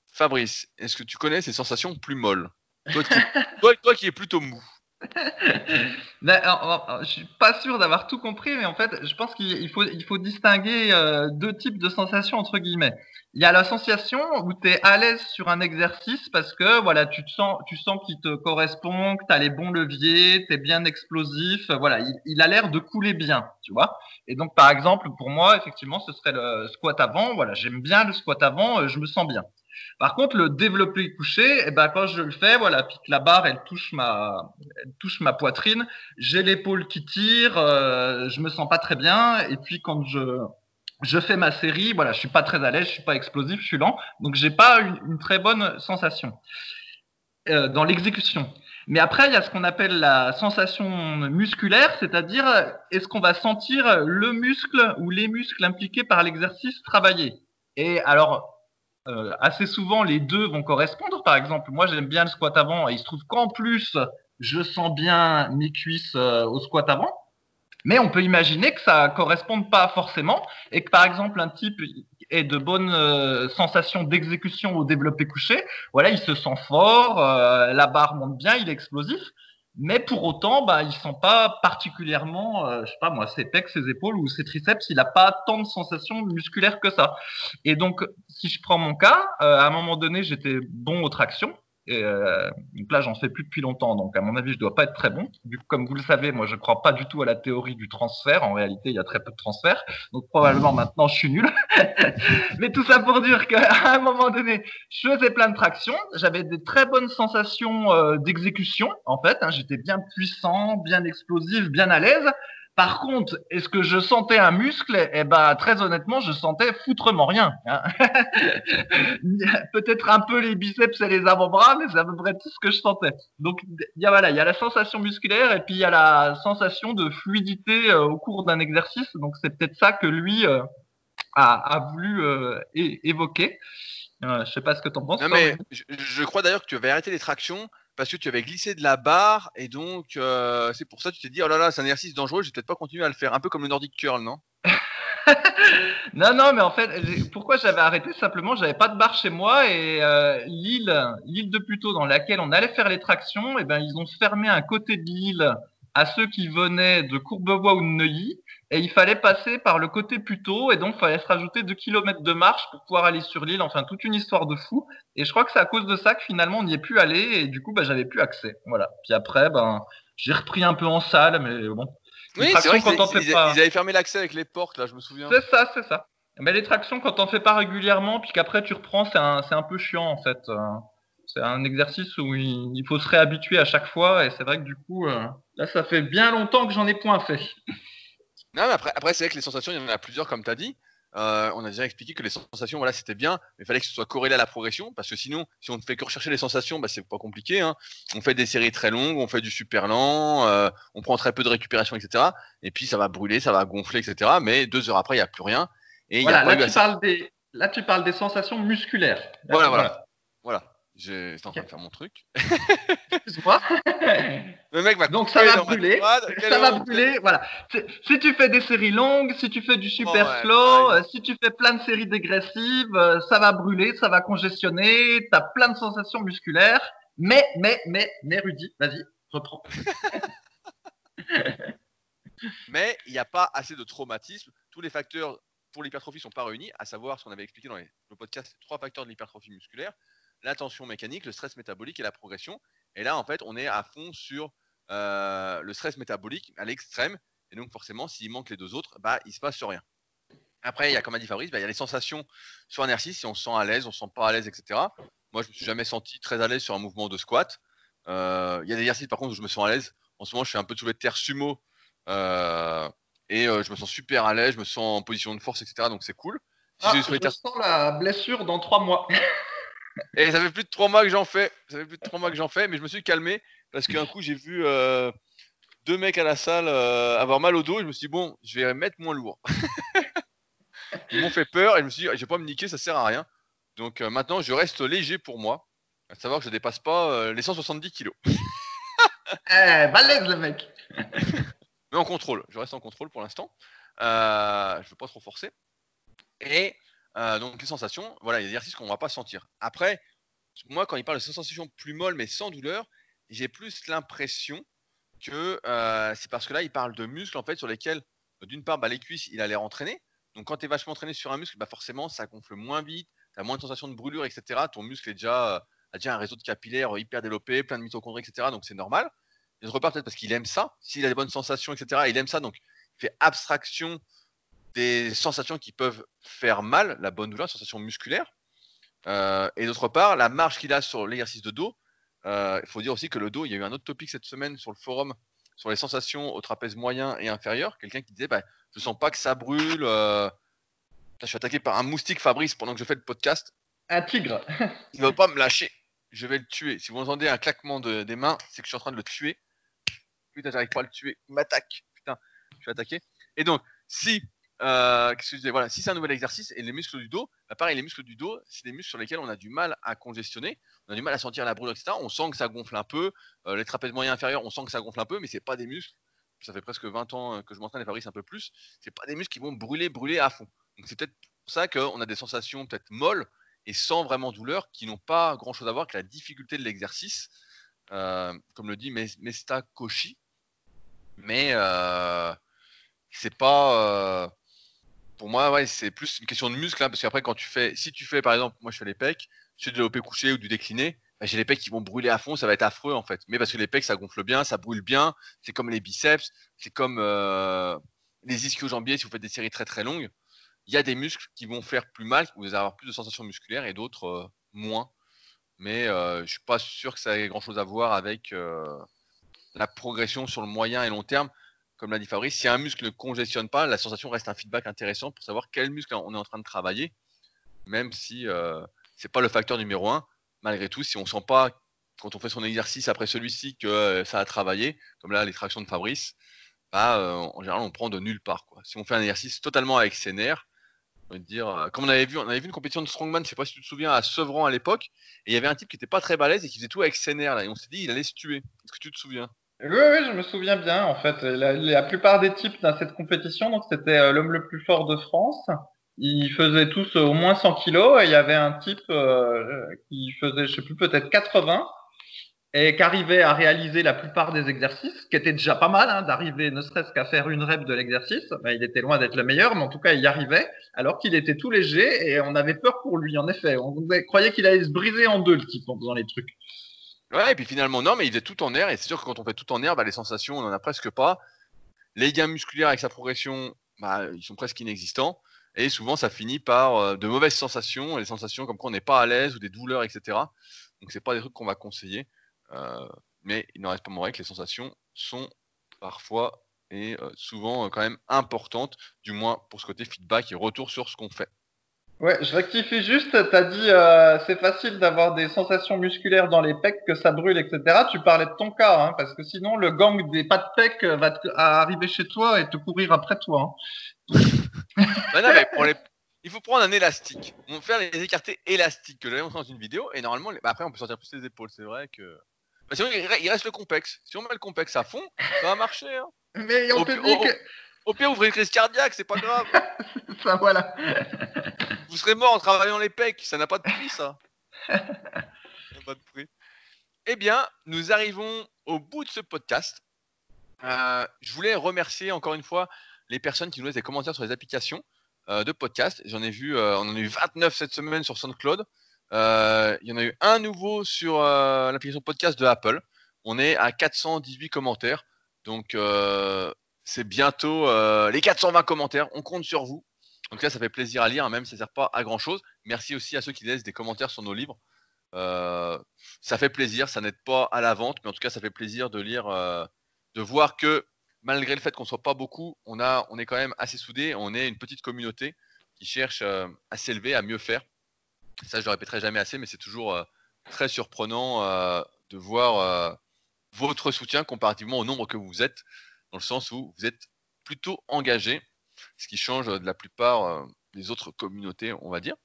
Fabrice, est-ce que tu connais ces sensations plus molles? *laughs* Toi qui, es plutôt mou. *laughs*
je suis pas sûr d'avoir tout compris, mais en fait, je pense qu'il faut, il faut distinguer euh, deux types de sensations entre guillemets. Il y a la sensation où tu es à l'aise sur un exercice parce que voilà, tu te sens, tu sens qu'il te correspond, que tu as les bons leviers, tu es bien explosif, voilà, il, il a l'air de couler bien, tu vois. Et donc par exemple, pour moi, effectivement, ce serait le squat avant, voilà, j'aime bien le squat avant, euh, je me sens bien. Par contre, le développé couché, eh ben, quand je le fais, voilà, puis que la barre, elle touche ma, elle touche ma poitrine, j'ai l'épaule qui tire, euh, je me sens pas très bien. Et puis quand je, je fais ma série, voilà, je suis pas très à l'aise, je suis pas explosif, je suis lent, donc j'ai pas une, très bonne sensation euh, dans l'exécution. Mais après, il y a ce qu'on appelle la sensation musculaire, c'est-à-dire est-ce qu'on va sentir le muscle ou les muscles impliqués par l'exercice travailler. Et alors, euh, assez souvent les deux vont correspondre. Par exemple, moi j'aime bien le squat avant et il se trouve qu'en plus je sens bien mes cuisses euh, au squat avant. Mais on peut imaginer que ça corresponde pas forcément et que par exemple un type ait de bonnes euh, sensations d'exécution au développé couché. Voilà, il se sent fort, la barre monte bien, il est explosif mais pour autant, bah, il sent pas particulièrement, euh, je sais pas moi, ses pecs, ses épaules ou ses triceps, il n'a pas tant de sensations musculaires que ça. Et donc, si je prends mon cas, euh, à un moment donné, j'étais bon aux tractions, et euh, donc là, j'en fais plus depuis longtemps, donc à mon avis, je dois pas être très bon. Du comme vous le savez, moi, je crois pas du tout à la théorie du transfert. En réalité, il y a très peu de transfert, donc probablement maintenant, je suis nul. *laughs* Mais tout ça pour dire qu'à un moment donné, je faisais plein de tractions, j'avais des très bonnes sensations euh, d'exécution, en fait. Hein, J'étais bien puissant, bien explosif, bien à l'aise. Par contre, est-ce que je sentais un muscle? Eh ben, très honnêtement, je sentais foutrement rien. Hein. *laughs* Peut-être un peu les biceps et les avant-bras, mais c'est à peu près tout ce que je sentais. Donc, il y a voilà, il y a la sensation musculaire et puis il y a la sensation de fluidité euh, au cours d'un exercice. Donc, c'est peut-être ça que lui euh, a, voulu euh, évoquer. je sais pas ce que tu en penses.
Non, mais je, je, crois d'ailleurs que tu avais arrêté les tractions parce que tu avais glissé de la barre et donc euh, c'est pour ça que tu t'es dit oh là là c'est un exercice dangereux, je vais peut-être pas continuer à le faire, un peu comme le Nordic curl, non? *laughs*
Non, non, mais en fait, pourquoi j'avais arrêté? Simplement, j'avais pas de barre chez moi et euh, l'île, l'île de Puteaux dans laquelle on allait faire les tractions, et eh ben ils ont fermé un côté de l'île à ceux qui venaient de Courbevoie ou de Neuilly et il fallait passer par le côté Puteaux et donc il fallait se rajouter 2 km de marche pour pouvoir aller sur l'île. Enfin, toute une histoire de fou. Et je crois que c'est à cause de ça que finalement on n'y est plus allé et du coup, bah, j'avais plus accès. Voilà. Puis après, ben, j'ai repris un peu en salle, mais bon.
Oui, c'est vrai qu'ils avaient fermé l'accès avec les portes, là, je me souviens.
C'est ça, c'est ça. Mais les tractions, quand on fait pas régulièrement, puis qu'après tu reprends, c'est un, un, peu chiant en fait. Euh, c'est un exercice où il, faut se réhabituer à chaque fois, et c'est vrai que du coup, euh, là, ça fait bien longtemps que j'en ai point fait.
Non, mais après, après c'est vrai que les sensations, il y en a plusieurs, comme tu as dit. Euh, on a déjà expliqué que les sensations, voilà, c'était bien, mais il fallait que ce soit corrélé à la progression, parce que sinon, si on ne fait que rechercher les sensations, bah, c'est pas compliqué. Hein. On fait des séries très longues, on fait du super lent, euh, on prend très peu de récupération, etc. Et puis ça va brûler, ça va gonfler, etc. Mais deux heures après, il n'y a plus rien. Et
voilà, là, tu parles des... là, tu parles des sensations musculaires.
voilà, voilà. Voilà. J'étais en train de faire mon truc. *laughs*
Excuse-moi. *laughs*
Le mec va
Donc ça va brûler. Ça va brûler. Voilà. Si tu fais des séries longues, si tu fais du super oh, slow, euh, si tu fais plein de séries dégressives, euh, ça va brûler, ça va congestionner. T'as plein de sensations musculaires. Mais, mais, mais, mais, Rudy, vas-y, reprends. *laughs*
Mais il n'y a pas assez de traumatisme. Tous les facteurs pour l'hypertrophie ne sont pas réunis, à savoir ce qu'on avait expliqué dans les, le podcast, les trois facteurs de l'hypertrophie musculaire la tension mécanique, le stress métabolique et la progression. Et là, en fait, on est à fond sur euh, le stress métabolique à l'extrême. Et donc, forcément, s'il manque les deux autres, bah, il se passe rien. Après, il y a, comme a dit Fabrice, bah, il y a les sensations sur un exercice, si on se sent à l'aise, on se sent pas à l'aise, etc. Moi, je me suis jamais senti très à l'aise sur un mouvement de squat. Euh, il y a des exercices, par contre, où je me sens à l'aise. En ce moment, je fais un peu de soulevé de terre sumo. Euh, et je me sens super à l'aise, je me sens en position de force, etc. Donc, c'est cool.
Ah, je sens la blessure dans trois mois. *laughs*
Et ça fait plus de trois mois que j'en fais. Ça fait plus de trois mois que j'en fais, mais je me suis calmé parce qu'un coup j'ai vu euh, deux mecs à la salle euh, avoir mal au dos et je me suis dit bon, je vais mettre moins lourd. *laughs* Ils m'ont fait peur et je me suis dit je vais pas me niquer, ça sert à rien. Donc euh, maintenant je reste léger pour moi, à savoir que je dépasse pas les 170 kilos. *laughs*
eh, balèze le mec.
mais en contrôle, je reste en contrôle pour l'instant. je veux pas trop forcer. Et euh, donc les sensations, voilà, il exercices qu'on ne va pas sentir. Après, moi, quand il parle de sensations plus molles mais sans douleur, j'ai plus l'impression que euh, c'est parce que là, il parle de muscles en fait sur lesquels, d'une part, bah, les cuisses, il a l'air entraîné. Donc quand tu es vachement entraîné sur un muscle, bah, forcément, ça gonfle moins vite, tu as moins de sensations de brûlure, etc. Ton muscle est déjà, euh, a déjà un réseau de capillaires hyper développé, plein de mitochondries, etc. Donc c'est normal. Et d'autre part, peut-être parce qu'il aime ça. S'il a des bonnes sensations, etc., il aime ça. Donc il fait abstraction des sensations qui peuvent faire mal, la bonne douleur, sensation musculaire. Euh, et d'autre part, la marge qu'il a sur l'exercice de dos. Euh, il faut dire aussi que le dos, il y a eu un autre topic cette semaine sur le forum sur les sensations au trapèze moyen et inférieur. Quelqu'un qui disait bah, Je sens pas que ça brûle. Euh... je suis attaqué par un moustique, Fabrice, pendant que je fais le podcast.
Un tigre. *laughs*
il ne va pas me lâcher. Je vais le tuer. Si vous entendez un claquement de, des mains, c'est que je suis en train de le tuer. Putain, j'arrive pas à le tuer. Il m'attaque. Putain, je suis attaqué. Et donc, si euh, voilà, si c'est un nouvel exercice et les muscles du dos, bah, pareil, les muscles du dos, c'est des muscles sur lesquels on a du mal à congestionner, on a du mal à sentir la brûlure, etc. On sent que ça gonfle un peu. Euh, les trapèzes moyens inférieurs, on sent que ça gonfle un peu, mais c'est pas des muscles. Ça fait presque 20 ans euh, que je m'entraîne et Fabrice un peu plus. C'est pas des muscles qui vont brûler, brûler à fond. Donc c'est peut-être pour ça qu'on a des sensations peut-être molles et sans vraiment douleur, qui n'ont pas grand-chose à voir avec la difficulté de l'exercice, comme le dit Mesta Koshi. Mais c'est pas pour moi, ouais, c'est plus une question de muscle, hein, parce qu'après, quand tu fais, si tu fais, par exemple, moi je fais les pecs, fais du développé couché ou du décliné, bah, j'ai les pecs qui vont brûler à fond, ça va être affreux en fait. Mais parce que les pecs, ça gonfle bien, ça brûle bien, c'est comme les biceps, c'est comme euh, les ischio-jambiers si vous faites des séries très très longues. Il y a des muscles qui vont faire plus mal, vous allez avoir plus de sensations musculaires et d'autres euh, moins. Mais euh, je suis pas sûr que ça ait grand chose à voir avec euh, la progression sur le moyen et long terme comme l'a dit Fabrice, si un muscle ne congestionne pas, la sensation reste un feedback intéressant pour savoir quel muscle on est en train de travailler, même si euh, ce n'est pas le facteur numéro un. Malgré tout, si on ne sent pas, quand on fait son exercice après celui-ci, que euh, ça a travaillé, comme là, les tractions de Fabrice, bah, euh, en général, on prend de nulle part. Si on fait un exercice totalement avec ses nerfs, dire, comme on avait vu, on avait vu une compétition de strongman, je ne sais pas si tu te souviens, à Sevran à l'époque, et il y avait un type qui n'était pas très balèze et qui faisait tout avec ses nerfs, là, et on s'est dit, il allait se tuer. Est-ce que tu te souviens?
Oui, oui, je me souviens bien. En fait, la, plupart des types dans cette compétition, donc c'était euh, l'homme le plus fort de France. Ils faisaient tous au moins 100 kilos et il y avait un type euh, qui faisait, je sais plus, peut-être 80 et qui arrivait à réaliser la plupart des exercices, ce qui était déjà pas mal, hein, d'arriver ne serait-ce qu'à faire une rep de l'exercice. Ben, il était loin d'être le meilleur, mais en tout cas, il y arrivait, alors qu'il était tout léger et on avait peur pour lui, en effet. On croyait qu'il allait se briser en deux, le type, en faisant les trucs.
Ouais, et puis finalement, non, mais il faisait tout en air, et c'est sûr que quand on fait tout en air, bah, les sensations, on en a presque pas. Les gains musculaires avec sa progression, bah, ils sont presque inexistants, et souvent ça finit par euh, de mauvaises sensations, et des sensations comme quand on n'est pas à l'aise, ou des douleurs, etc. Donc c'est pas des trucs qu'on va conseiller, euh, mais il n'en reste pas moins que les sensations sont parfois et euh, souvent quand même importantes, du moins pour ce côté feedback et retour sur ce qu'on fait.
Ouais, je rectifie juste, tu as dit euh, c'est facile d'avoir des sensations musculaires dans les pecs, que ça brûle, etc. Tu parlais de ton cas, hein, parce que sinon le gang des pas de pecs va arriver chez toi et te courir après toi. Hein. *laughs*
bah non, mais pour les... Il faut prendre un élastique. On va faire les écartés élastiques que j'avais montré dans une vidéo, et normalement, bah, après on peut sortir plus les épaules, c'est vrai que... Bah, sinon il reste le complexe. Si on met le complexe à fond, ça va marcher. Hein.
Mais on te dit que...
Au pire, ouvrez une crise cardiaque, c'est pas grave. *laughs*
voilà.
Vous serez mort en travaillant les pecs, ça n'a pas de prix, ça. *laughs* pas de prix. Eh bien, nous arrivons au bout de ce podcast. Euh, je voulais remercier encore une fois les personnes qui nous laissent des commentaires sur les applications euh, de podcast. J'en ai vu, euh, on en a eu 29 cette semaine sur SoundCloud. Il y en a eu un nouveau sur l'application podcast de Apple. On est à 418 commentaires. Donc c'est bientôt euh, les 420 commentaires. On compte sur vous. Donc là, ça fait plaisir à lire, hein, même si ça ne sert pas à grand chose. Merci aussi à ceux qui laissent des commentaires sur nos livres. Euh, ça fait plaisir, ça n'aide pas à la vente, mais en tout cas, ça fait plaisir de lire, euh, de voir que malgré le fait qu'on soit pas beaucoup, on on est quand même assez soudés. On est une petite communauté qui cherche à s'élever, à mieux faire. Ça, je le répéterai jamais assez, mais c'est toujours très surprenant de voir votre soutien comparativement au nombre que vous êtes, dans le sens où vous êtes plutôt engagé, ce qui change de la plupart euh, des autres communautés, on va dire.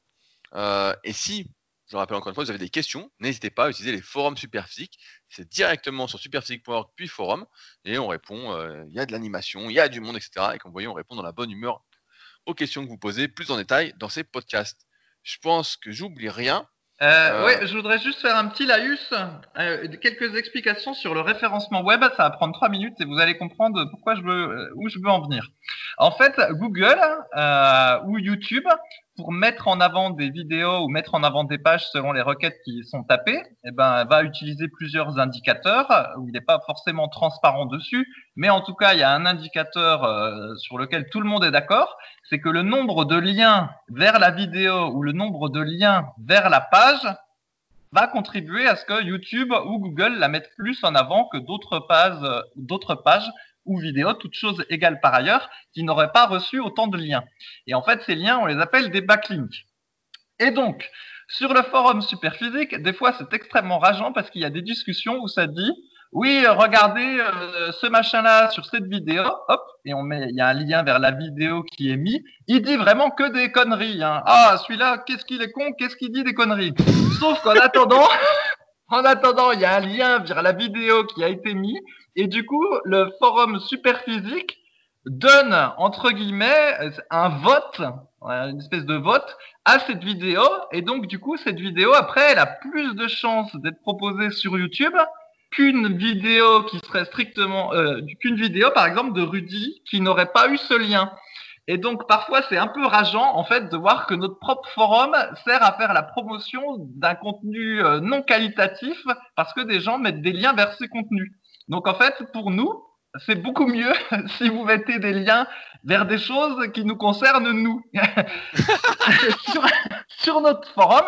Euh, et si, je le rappelle encore une fois, vous avez des questions, n'hésitez pas à utiliser les forums Superphysique. C'est directement sur superphysique.org puis forum, et on répond. euh, Il y a de l'animation, il y a du monde, etc. Et comme vous voyez, on répond dans la bonne humeur aux questions que vous posez plus en détail dans ces podcasts. Je pense que j'oublie rien.
Euh,
Euh,
Ouais, je voudrais juste faire un petit laïus, euh, quelques explications sur le référencement web. Ça va prendre trois minutes et vous allez comprendre pourquoi je veux, euh, où je veux en venir. En fait, Google euh, ou YouTube, pour mettre en avant des vidéos ou mettre en avant des pages selon les requêtes qui sont tapées, eh ben, va utiliser plusieurs indicateurs où il n'est pas forcément transparent dessus, mais en tout cas, il y a un indicateur euh, sur lequel tout le monde est d'accord, c'est que le nombre de liens vers la vidéo ou le nombre de liens vers la page va contribuer à ce que YouTube ou Google la mettent plus en avant que d'autres pages, euh, d'autres pages ou vidéos, toutes choses égales par ailleurs, qui n'auraient pas reçu autant de liens. Et en fait, ces liens, on les appelle des backlinks. Et donc, sur le forum Superphysique, des fois, c'est extrêmement rageant parce qu'il y a des discussions où ça dit oui, regardez euh, ce machin-là sur cette vidéo, hop, et on met, il y a un lien vers la vidéo qui est mis. Il dit vraiment que des conneries. Hein. Ah, celui-là, qu'est-ce qu'il est con, qu'est-ce qu'il dit des conneries. Sauf qu'en attendant, en attendant, il y a un lien vers la vidéo qui a été mis, et du coup, le forum Superphysique donne entre guillemets un vote, une espèce de vote à cette vidéo, et donc du coup, cette vidéo après, elle a plus de chances d'être proposée sur YouTube qu'une vidéo qui serait strictement euh, qu'une vidéo par exemple de Rudy qui n'aurait pas eu ce lien. Et donc parfois c'est un peu rageant en fait de voir que notre propre forum sert à faire la promotion d'un contenu euh, non qualitatif parce que des gens mettent des liens vers ces contenus. Donc en fait pour nous c'est beaucoup mieux *laughs* si vous mettez des liens vers des choses qui nous concernent nous. *laughs* sur, sur notre forum,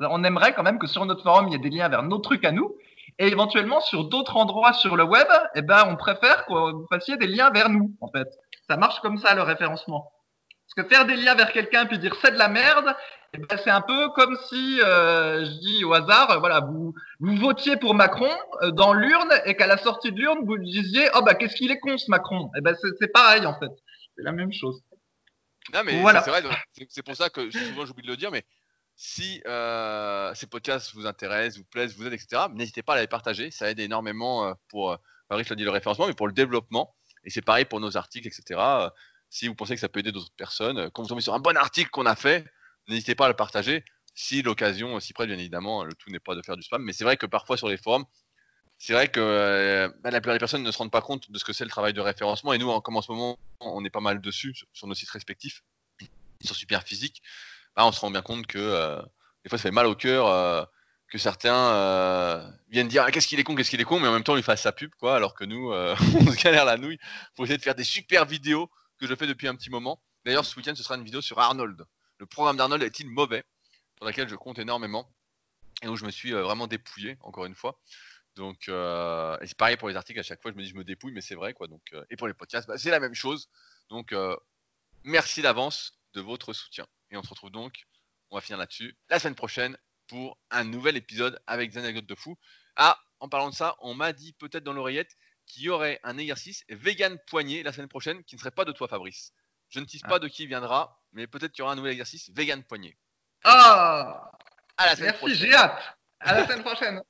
on aimerait quand même que sur notre forum il y ait des liens vers nos trucs à nous et éventuellement sur d'autres endroits sur le web, eh ben, on préfère que vous fassiez des liens vers nous, en fait. Ça marche comme ça, le référencement. Parce que faire des liens vers quelqu'un puis dire c'est de la merde, eh ben, c'est un peu comme si, euh, je dis au hasard, euh, voilà, vous, vous votiez pour Macron euh, dans l'urne et qu'à la sortie de l'urne, vous disiez, oh bah qu'est-ce qu'il est con ce Macron? Eh ben, c'est pareil, en fait. C'est la même chose.
Non, mais
Voilà.
c'est vrai, c'est- pour ça que souvent j'oublie de le dire, mais si ces podcasts vous intéressent, vous plaisent, vous aident, etc., n'hésitez pas à les partager. Ça aide énormément pour, dit, le référencement, mais pour le développement. Et c'est pareil pour nos articles, etc. Euh, si vous pensez que ça peut aider d'autres personnes, euh, quand vous tombez sur un bon article qu'on a fait, n'hésitez pas à le partager. Si l'occasion s'y prête, bien évidemment, le tout n'est pas de faire du spam. Mais c'est vrai que parfois sur les forums, c'est vrai que euh, bah, la plupart des personnes ne se rendent pas compte de ce que c'est le travail de référencement. Et nous, en- comme en ce moment, on est pas mal dessus sur, nos sites respectifs, sur Superphysique, bah, on se rend bien compte que des fois ça fait mal au cœur que certains euh, viennent dire ah, qu'est-ce qu'il est con, qu'est-ce qu'il est con, mais en même temps on lui fasse sa pub, quoi, alors que nous, euh, *laughs* on se galère la nouille pour essayer de faire des super vidéos que je fais depuis un petit moment. D'ailleurs, ce week-end, ce sera une vidéo sur Arnold. Le programme d'Arnold est-il mauvais? Sur laquelle je compte énormément et où je me suis euh, vraiment dépouillé, encore une fois. Donc, c'est pareil pour les articles, à chaque fois je me dis je me dépouille, mais c'est vrai, quoi. Donc, et pour les podcasts, bah, c'est la même chose. Donc, merci d'avance de votre soutien. Et on se retrouve donc, on va finir là-dessus, la semaine prochaine pour un nouvel épisode avec des anecdotes de fou. Ah, en parlant de ça, on m'a dit peut-être dans l'oreillette qu'il y aurait un exercice vegan poignet la semaine prochaine qui ne serait pas de toi, Fabrice. Je ne tease
Ah.
pas de qui il viendra, mais peut-être qu'il y aura un nouvel exercice vegan poignet.
Ah
À la semaine
Merci,
prochaine.
j'ai hâte. À la semaine prochaine.